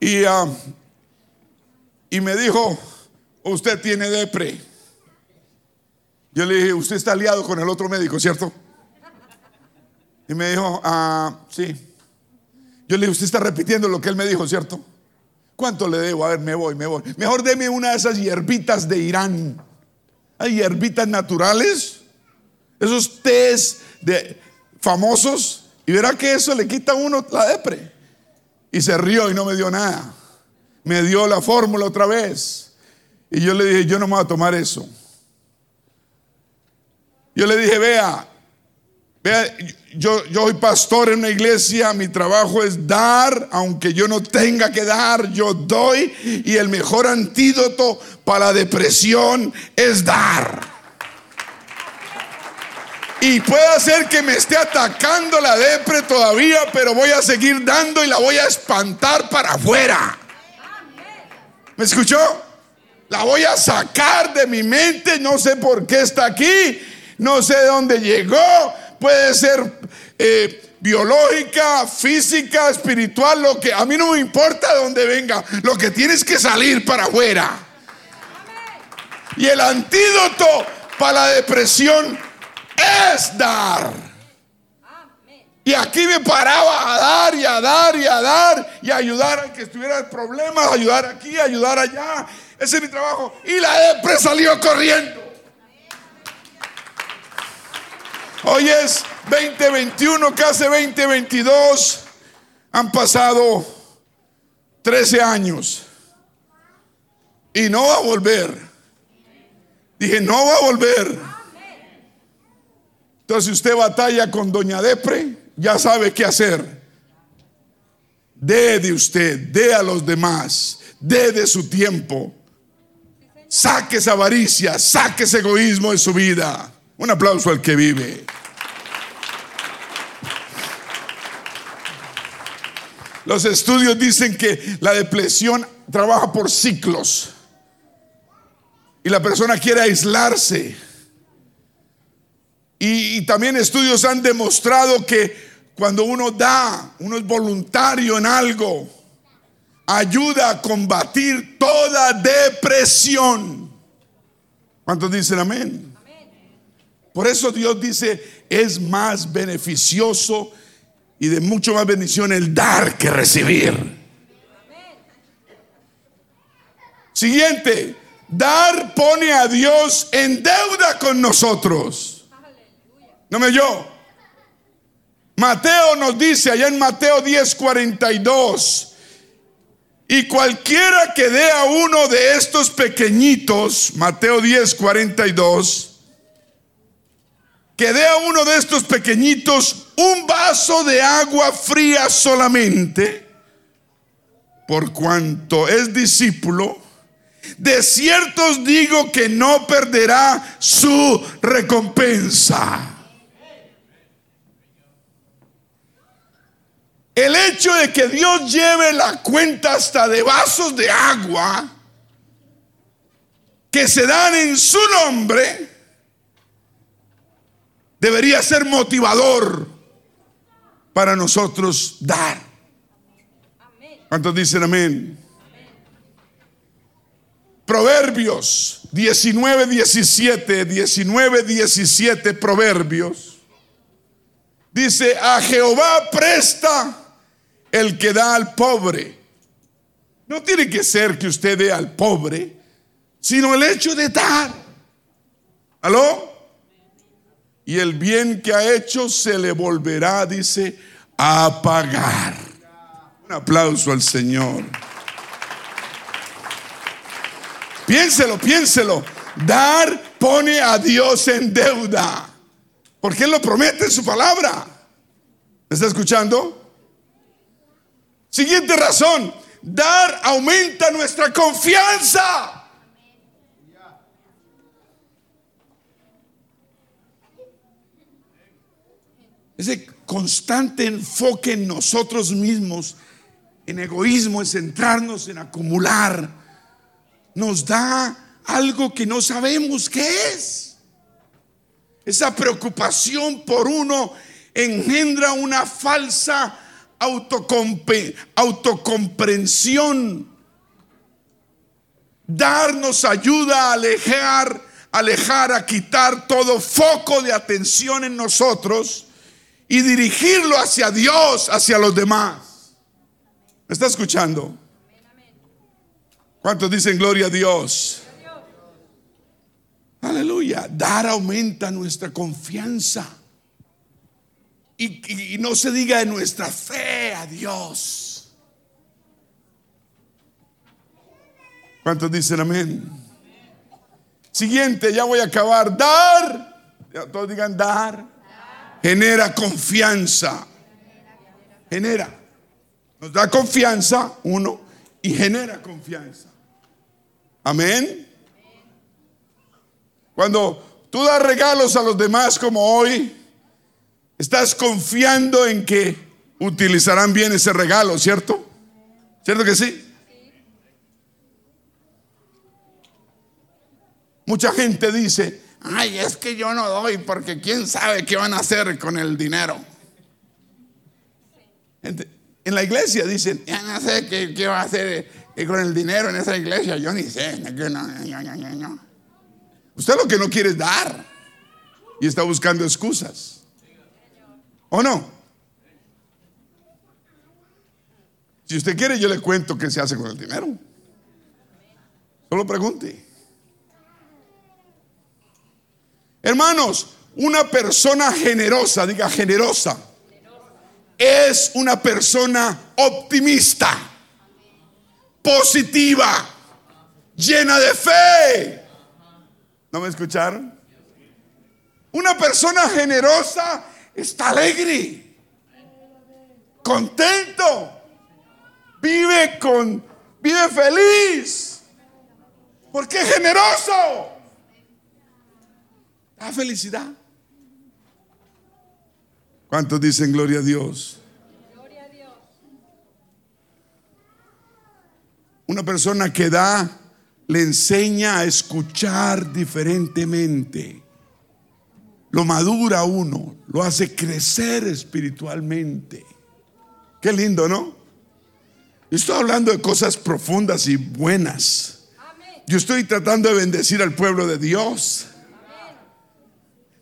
Y ah, y me dijo, usted tiene depre. Yo le dije, usted está aliado con el otro médico, ¿cierto? Y me dijo, ah, sí. Yo le dije, usted está repitiendo lo que él me dijo, ¿cierto? ¿Cuánto le debo? A ver, me voy, me voy. Mejor deme una de esas hierbitas de Irán. Hay hierbitas naturales, esos tés de famosos, y verá que eso le quita a uno la depre. Y se rió y no me dio nada me dio la fórmula otra vez. Y yo le dije, yo no me voy a tomar eso. Yo le dije, vea, vea, yo, yo soy pastor en una iglesia, mi trabajo es dar, aunque yo no tenga que dar, yo doy. Y el mejor antídoto para la depresión es dar. Y puede ser que me esté atacando la depre todavía, pero voy a seguir dando y la voy a espantar para afuera. ¿Me escuchó? La voy a sacar de mi mente, no sé por qué está aquí, no sé de dónde llegó, puede ser eh, biológica, física, espiritual, lo que a mí no me importa de dónde venga, lo que tienes que salir para afuera. Y el antídoto para la depresión es dar. Y aquí me paraba a dar y a dar y a dar y a ayudar al que estuviera problemas, ayudar aquí, ayudar allá. Ese es mi trabajo. Y la depre salió corriendo. Hoy es 2021, casi 2022. Han pasado 13 años. Y no va a volver. Dije, no va a volver. Entonces, usted batalla con Doña Depre, ya sabe qué hacer. Dé de usted, dé a los demás, dé de su tiempo. Saque esa avaricia, saque ese egoísmo de su vida. Un aplauso al que vive. Los estudios dicen que la depresión trabaja por ciclos. Y la persona quiere aislarse. Y, y, también estudios han demostrado que cuando uno da, uno es voluntario en algo, ayuda a combatir toda depresión. ¿Cuántos dicen amén? Por eso Dios dice, es más beneficioso y de mucho más bendición el dar que recibir. Siguiente, dar pone a Dios en deuda con nosotros. No me oyó. Mateo nos dice allá en Mateo 10, 42, y cualquiera que dé a uno de estos pequeñitos, Mateo 10, 42, que dé a uno de estos pequeñitos un vaso de agua fría solamente, por cuanto es discípulo, de ciertos digo que no perderá su recompensa. El hecho de que Dios lleve la cuenta hasta de vasos de agua que se dan en su nombre debería ser motivador para nosotros dar. ¿Cuántos dicen amén? Proverbios 19, 17, 19, 17 Proverbios. Dice, a Jehová presta el que da al pobre. No tiene que ser que usted dé al pobre, sino el hecho de dar. ¿Aló? Y el bien que ha hecho se le volverá, dice, a pagar. Un aplauso al Señor. Piénselo, piénselo. Dar pone a Dios en deuda. Porque Él lo promete en su palabra. ¿Me está escuchando? Siguiente razón. Dar aumenta nuestra confianza. Ese constante enfoque en nosotros mismos, en egoísmo, en centrarnos en acumular, nos da algo que no sabemos qué es. Esa preocupación por uno engendra una falsa autocomprensión. Darnos ayuda a alejar, alejar, a quitar todo foco de atención en nosotros y dirigirlo hacia Dios, hacia los demás. ¿Me está escuchando? ¿Cuántos dicen gloria a Dios? Aleluya. Dar aumenta nuestra confianza. Y, no se diga de nuestra fe a Dios. ¿Cuántos dicen amén? Siguiente, ya voy a acabar. Dar. Todos digan dar genera confianza. Genera. Nos da confianza, uno, y genera confianza. Amén. Cuando tú das regalos a los demás como hoy, estás confiando en que utilizarán bien ese regalo, ¿cierto? ¿Cierto que sí? Mucha gente dice, ay, es que yo no doy porque quién sabe qué van a hacer con el dinero. En la iglesia dicen, ya no sé qué, va a hacer eh, con el dinero en esa iglesia, yo ni sé. Usted lo que no quiere es dar y está buscando excusas. ¿O no? Si usted quiere, yo le cuento qué se hace con el dinero. Solo pregunte. Hermanos, una persona generosa, diga generosa, es una persona optimista, positiva, llena de fe. ¿No me escucharon? Una persona generosa está alegre, contento, vive con, vive feliz, porque es generoso. La felicidad. ¿Cuántos dicen gloria a Dios? Gloria a Dios. Una persona que da le enseña a escuchar diferentemente. Lo madura uno, lo hace crecer espiritualmente. Qué lindo, ¿no? estoy hablando de cosas profundas y buenas. Yo estoy tratando de bendecir al pueblo de Dios.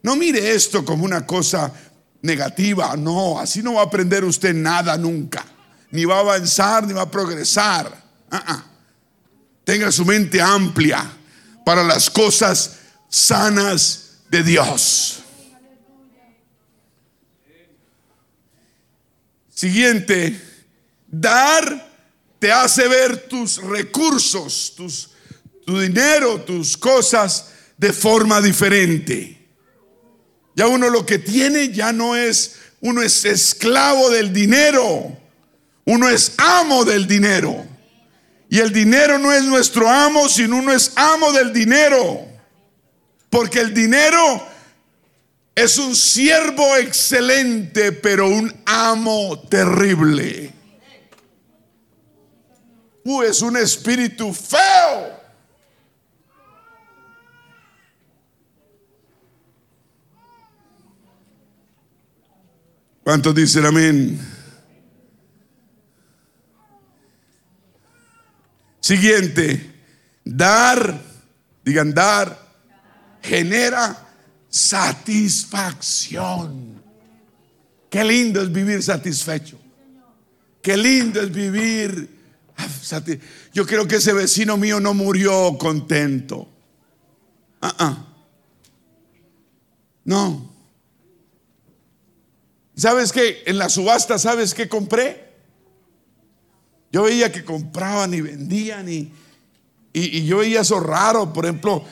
No mire esto como una cosa negativa, no, así no va a aprender usted nada nunca, ni va a avanzar, ni va a progresar. Ah, ah. Tenga su mente amplia para las cosas sanas de Dios. Siguiente, dar te hace ver tus recursos, tus, tu dinero, tus cosas de forma diferente. Ya uno lo que tiene ya no es, uno es esclavo del dinero, uno es amo del dinero. Y el dinero no es nuestro amo, sino uno es amo del dinero. Porque el dinero es un siervo excelente, pero un amo terrible. Uh, es un espíritu feo. ¿Cuántos dicen amén? Siguiente, dar, digan dar, genera satisfacción. Qué lindo es vivir satisfecho. Qué lindo es vivir. Ah, Yo creo que ese vecino mío no murió contento. Ah, ah. No. ¿Sabes qué? En la subasta, ¿sabes qué compré? Yo veía que compraban y vendían y, y, yo veía eso raro. Por ejemplo,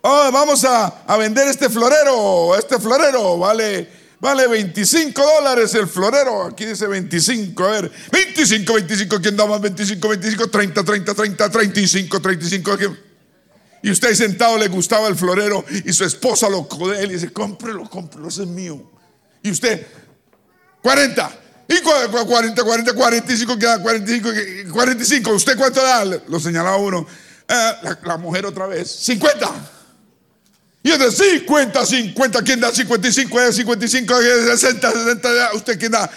Oh, vamos a, vender este florero. Este florero vale Vale 25 dólares el florero. Aquí dice 25. A ver, 25, 25. ¿Quién da más? 25, 25, 30, 30, 30, 35, 35. Y usted sentado le gustaba el florero y su esposa lo code y dice, cómprelo, cómprelo, ese es mío. Y usted, 40. Y 40, 40, 45, queda 45, 45. ¿Usted cuánto da? Lo señalaba uno. Eh, la mujer otra vez, 50. Y es de 50, 50, ¿quién da 55? 55, 60, 60, ¿usted quién da?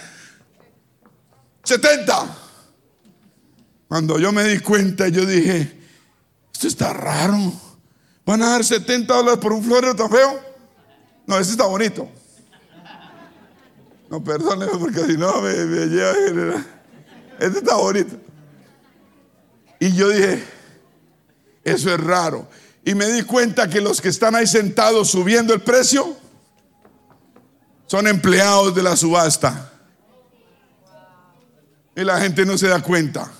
70. Cuando yo me di cuenta, yo dije, esto está raro. ¿Van a dar 70 dólares por un florero tan feo? No, ese está bonito. No, perdóneme porque si no me, me lleva. Este está bonito. Y yo dije, eso es raro. Y me di cuenta que los que están ahí sentados subiendo el precio son empleados de la subasta. Y la gente no se da cuenta.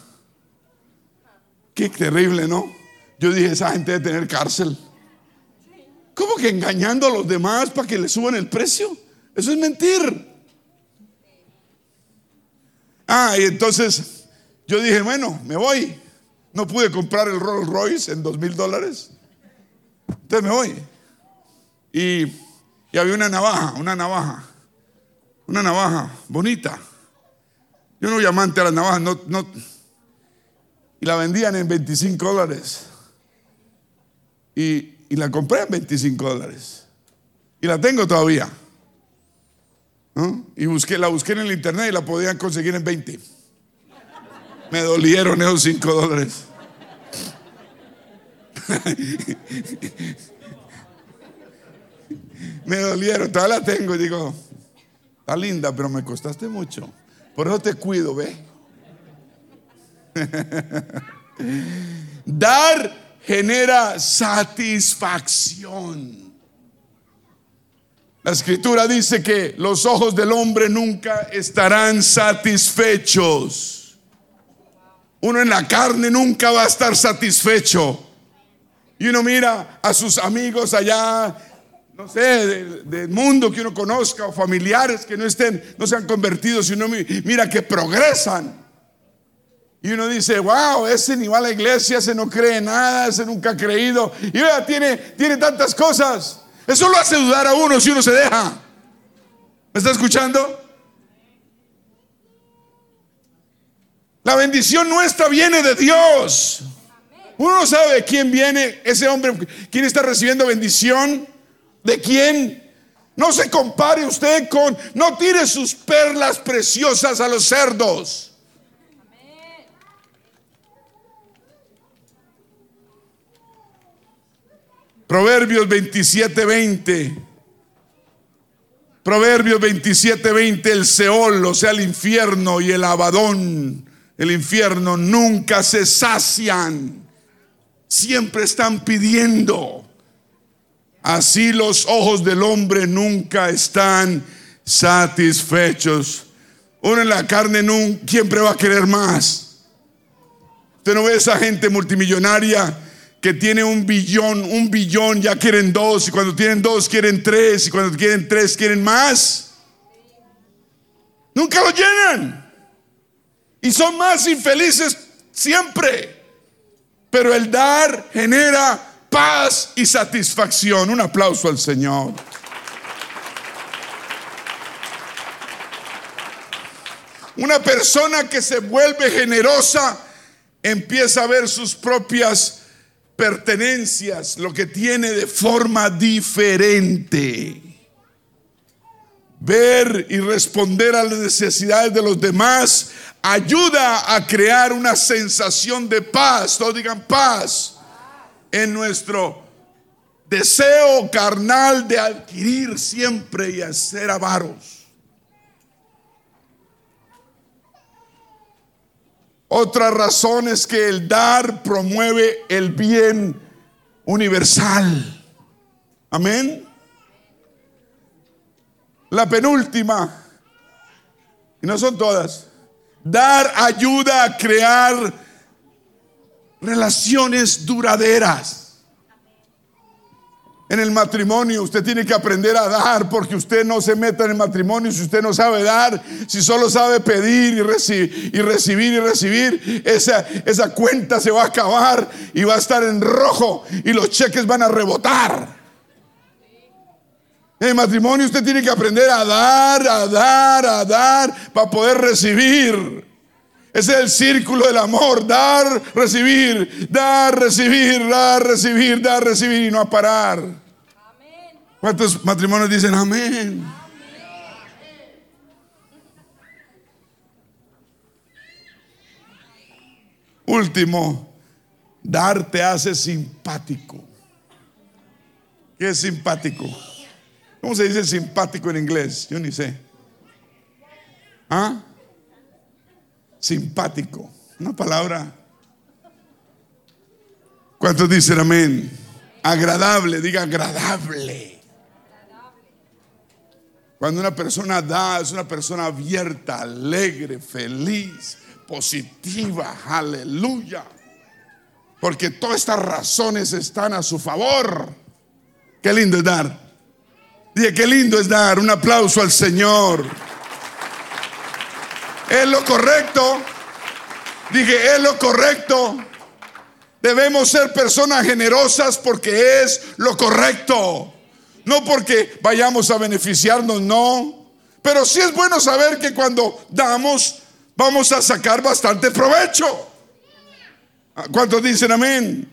Qué terrible, ¿no? Yo dije, esa gente debe tener cárcel. ¿Cómo que engañando a los demás para que le suban el precio? Eso es mentir. Ah, y entonces yo dije, bueno, me voy. No pude comprar el Rolls Royce en dos mil dólares. Entonces me voy. Y, había una navaja, una navaja, una navaja bonita. Yo no voy amante a las navajas, no, no. Y la vendían en 25 dólares. Y, y la compré en 25 dólares. Y la tengo todavía. Y busqué, la busqué en el internet y la podían conseguir en 20. Me dolieron esos 5 dólares. me dolieron, todavía la tengo digo, está linda, pero me costaste mucho. Por eso te cuido, ve. Dar genera satisfacción. La escritura dice que los ojos del hombre nunca estarán satisfechos. Uno en la carne nunca va a estar satisfecho. Y uno mira a sus amigos allá, no sé, del, mundo que uno conozca o familiares que no estén, no se han convertido, sino mira que progresan. Y uno dice, wow, ese ni va a la iglesia, ese no cree nada, ese nunca ha creído. Y vea, tiene, tiene tantas cosas. Eso lo hace dudar a uno si uno se deja. ¿Me está escuchando? La bendición nuestra viene de Dios. Uno no sabe de quién viene ese hombre, quién está recibiendo bendición, de quién. No se compare usted con, no tire sus perlas preciosas a los cerdos. Proverbios 27, 20. Proverbios 27, 20. El Seol, o sea, el infierno y el Abadón, el infierno, nunca se sacian siempre están pidiendo. Así los ojos del hombre nunca están satisfechos. Uno en la carne siempre va a querer más. Usted no ve esa gente multimillonaria que tiene un billón, un billón ya quieren dos, y cuando tienen dos quieren tres, y cuando quieren tres quieren más. Nunca lo llenan. Y son más infelices siempre. Pero el dar genera paz y satisfacción. Un aplauso al Señor. Una persona que se vuelve generosa empieza a ver sus propias pertenencias, lo que tiene de forma diferente. Ver y responder a las necesidades de los demás ayuda a crear una sensación de paz, todos digan paz, en nuestro deseo carnal de adquirir siempre y hacer avaros. Otra razón es que el dar promueve el bien universal. Amén. La penúltima, y no son todas, Dar ayuda a crear relaciones duraderas. En el matrimonio usted tiene que aprender a dar porque usted no se meta en el matrimonio si usted no sabe dar, si solo sabe pedir y, recibir y recibir y recibir, esa, esa cuenta se va a acabar y va a estar en rojo y los cheques van a rebotar. En el matrimonio usted tiene que aprender a dar, a dar, a dar para poder recibir. Ese es el círculo del amor, dar, recibir, dar, recibir, dar, recibir, dar, recibir y no a parar. ¿Cuántos matrimonios dicen amén? Último, dar te hace simpático. ¿Qué es simpático? ¿Cómo se dice simpático en inglés? Yo ni sé. ¿Ah? simpático. Una palabra. ¿Cuántos dicen amén? Agradable, diga agradable. Cuando una persona da, es una persona abierta, alegre, feliz, positiva, aleluya. Porque todas estas razones están a su favor. Qué lindo es dar. Dije, qué lindo es dar. Un aplauso al Señor. Es lo correcto. Dije, es lo correcto. Debemos ser personas generosas porque es lo correcto. No porque vayamos a beneficiarnos, no. Pero sí es bueno saber que cuando damos vamos a sacar bastante provecho. ¿Cuántos dicen amén?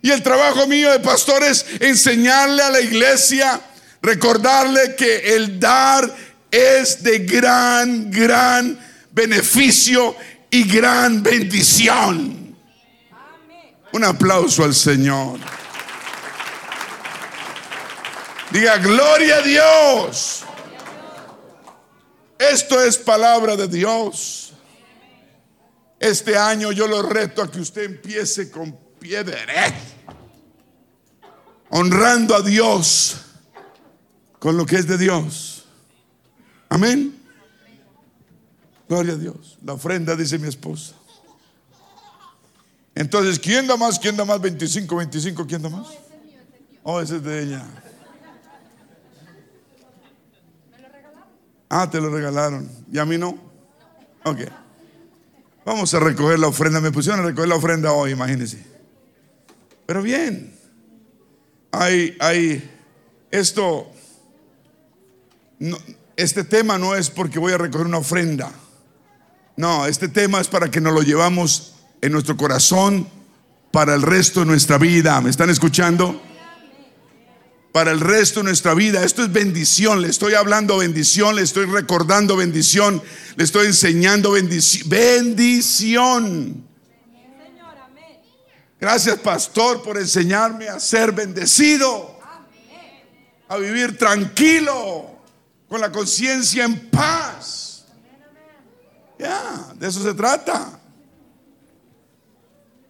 Y el trabajo mío de pastor es enseñarle a la iglesia, recordarle que el dar es de gran, gran beneficio y gran bendición. Un aplauso al Señor. Diga, gloria a Dios. Esto es palabra de Dios. Este año yo lo reto a que usted empiece con pie derecho, honrando a Dios con lo que es de Dios. Amén. Gloria a Dios. La ofrenda, dice mi esposa. Entonces, ¿quién da más? ¿Quién da más? 25, 25, ¿quién da más? Oh, ese es de ella. Ah, te lo regalaron. ¿Y a mí no? Ok. Vamos a recoger la ofrenda. Me pusieron a recoger la ofrenda hoy, imagínense. Pero bien. Hay, hay, esto, no, este tema no es porque voy a recoger una ofrenda. No, este tema es para que nos lo llevamos en nuestro corazón para el resto de nuestra vida. ¿Me están escuchando? Para el resto de nuestra vida. Esto es bendición. Le estoy hablando bendición, le estoy recordando bendición, le estoy enseñando bendición. Bendición. Gracias, pastor, por enseñarme a ser bendecido, a vivir tranquilo con la conciencia en paz. Ya, de eso se trata.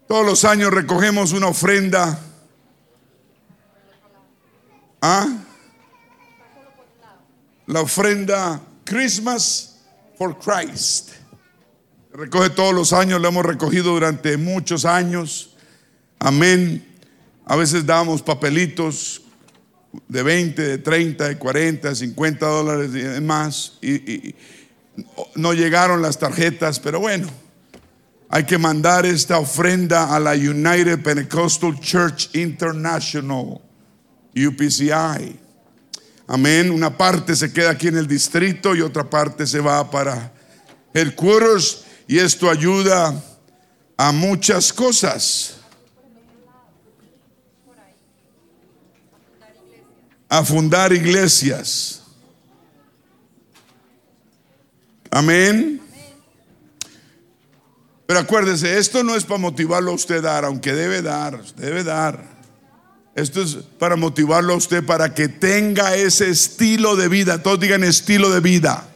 Todos los años recogemos una ofrenda. ¿Ah? La ofrenda Christmas for Christ. recoge todos los años, lo hemos recogido durante muchos años. Amén. A veces damos papelitos de 20, de 30, de 40, de 50 dólares y más. Y, no llegaron las tarjetas, pero bueno, hay que mandar esta ofrenda a la United Pentecostal Church International, UPCI. Amén. Una parte se queda aquí en el distrito y otra parte se va para el Quarters y esto ayuda a muchas cosas. A fundar iglesias. Amén. Pero acuérdese, esto no es para motivarlo a usted a dar, aunque debe dar, debe dar. Esto es para motivarlo a usted para que tenga ese estilo de vida. Todos digan estilo de vida.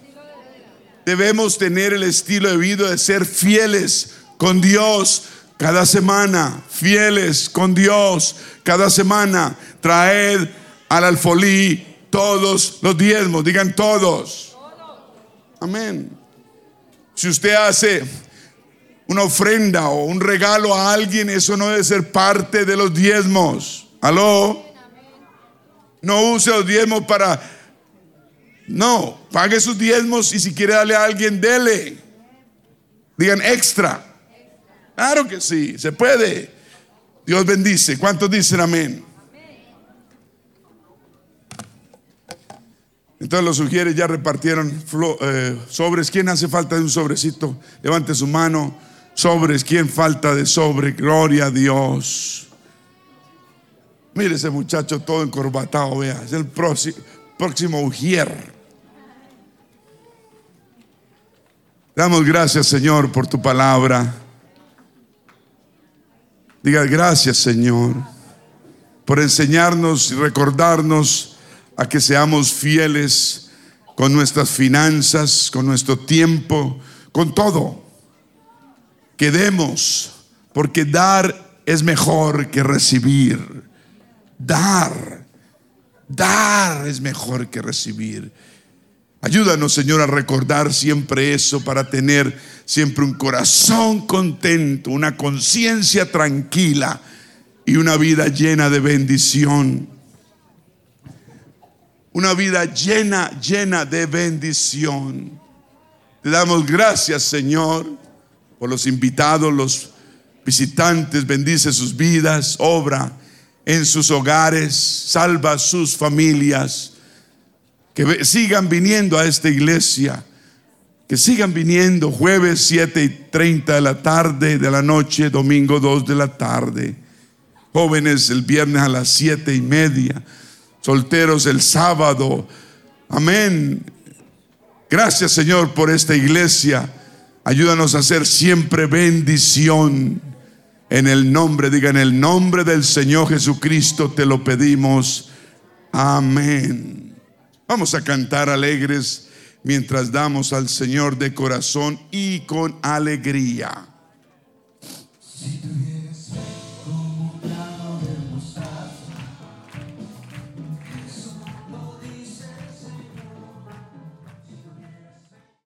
Debemos tener el estilo de vida de ser fieles con Dios cada semana, fieles con Dios cada semana. Traed al alfolí todos los diezmos, digan todos. Amén. Si usted hace una ofrenda o un regalo a alguien, eso no debe ser parte de los diezmos. ¿Aló? No use los diezmos para... No, pague sus diezmos y si quiere darle a alguien, dele. Digan extra. Claro que sí, se puede. Dios bendice. ¿Cuántos dicen amén? Entonces los sugieres ya repartieron eh, sobres. ¿Quién hace falta de un sobrecito? Levante su mano. Sobres. ¿Quién falta de sobre? Gloria a Dios. Mire ese muchacho todo encorbatado, vea. Es el próximo, próximo Ujier. Damos gracias, Señor, por tu palabra. Diga gracias, Señor, por enseñarnos y recordarnos a que seamos fieles con nuestras finanzas, con nuestro tiempo, con todo. Que demos, porque dar es mejor que recibir. Dar, dar es mejor que recibir. Ayúdanos, Señor, a recordar siempre eso para tener siempre un corazón contento, una conciencia tranquila y una vida llena de bendición una vida llena, llena de bendición. Te damos gracias, Señor, por los invitados, los visitantes. Bendice sus vidas, obra en sus hogares, salva sus familias. Que sigan viniendo a esta iglesia. Que sigan viniendo jueves 7 y 30 de la tarde, de la noche, domingo 2 de la tarde. Jóvenes el viernes a las 7 y media solteros el sábado. Amén. Gracias Señor por esta iglesia. Ayúdanos a hacer siempre bendición. En el nombre, diga, en el nombre del Señor Jesucristo te lo pedimos. Amén. Vamos a cantar alegres mientras damos al Señor de corazón y con alegría.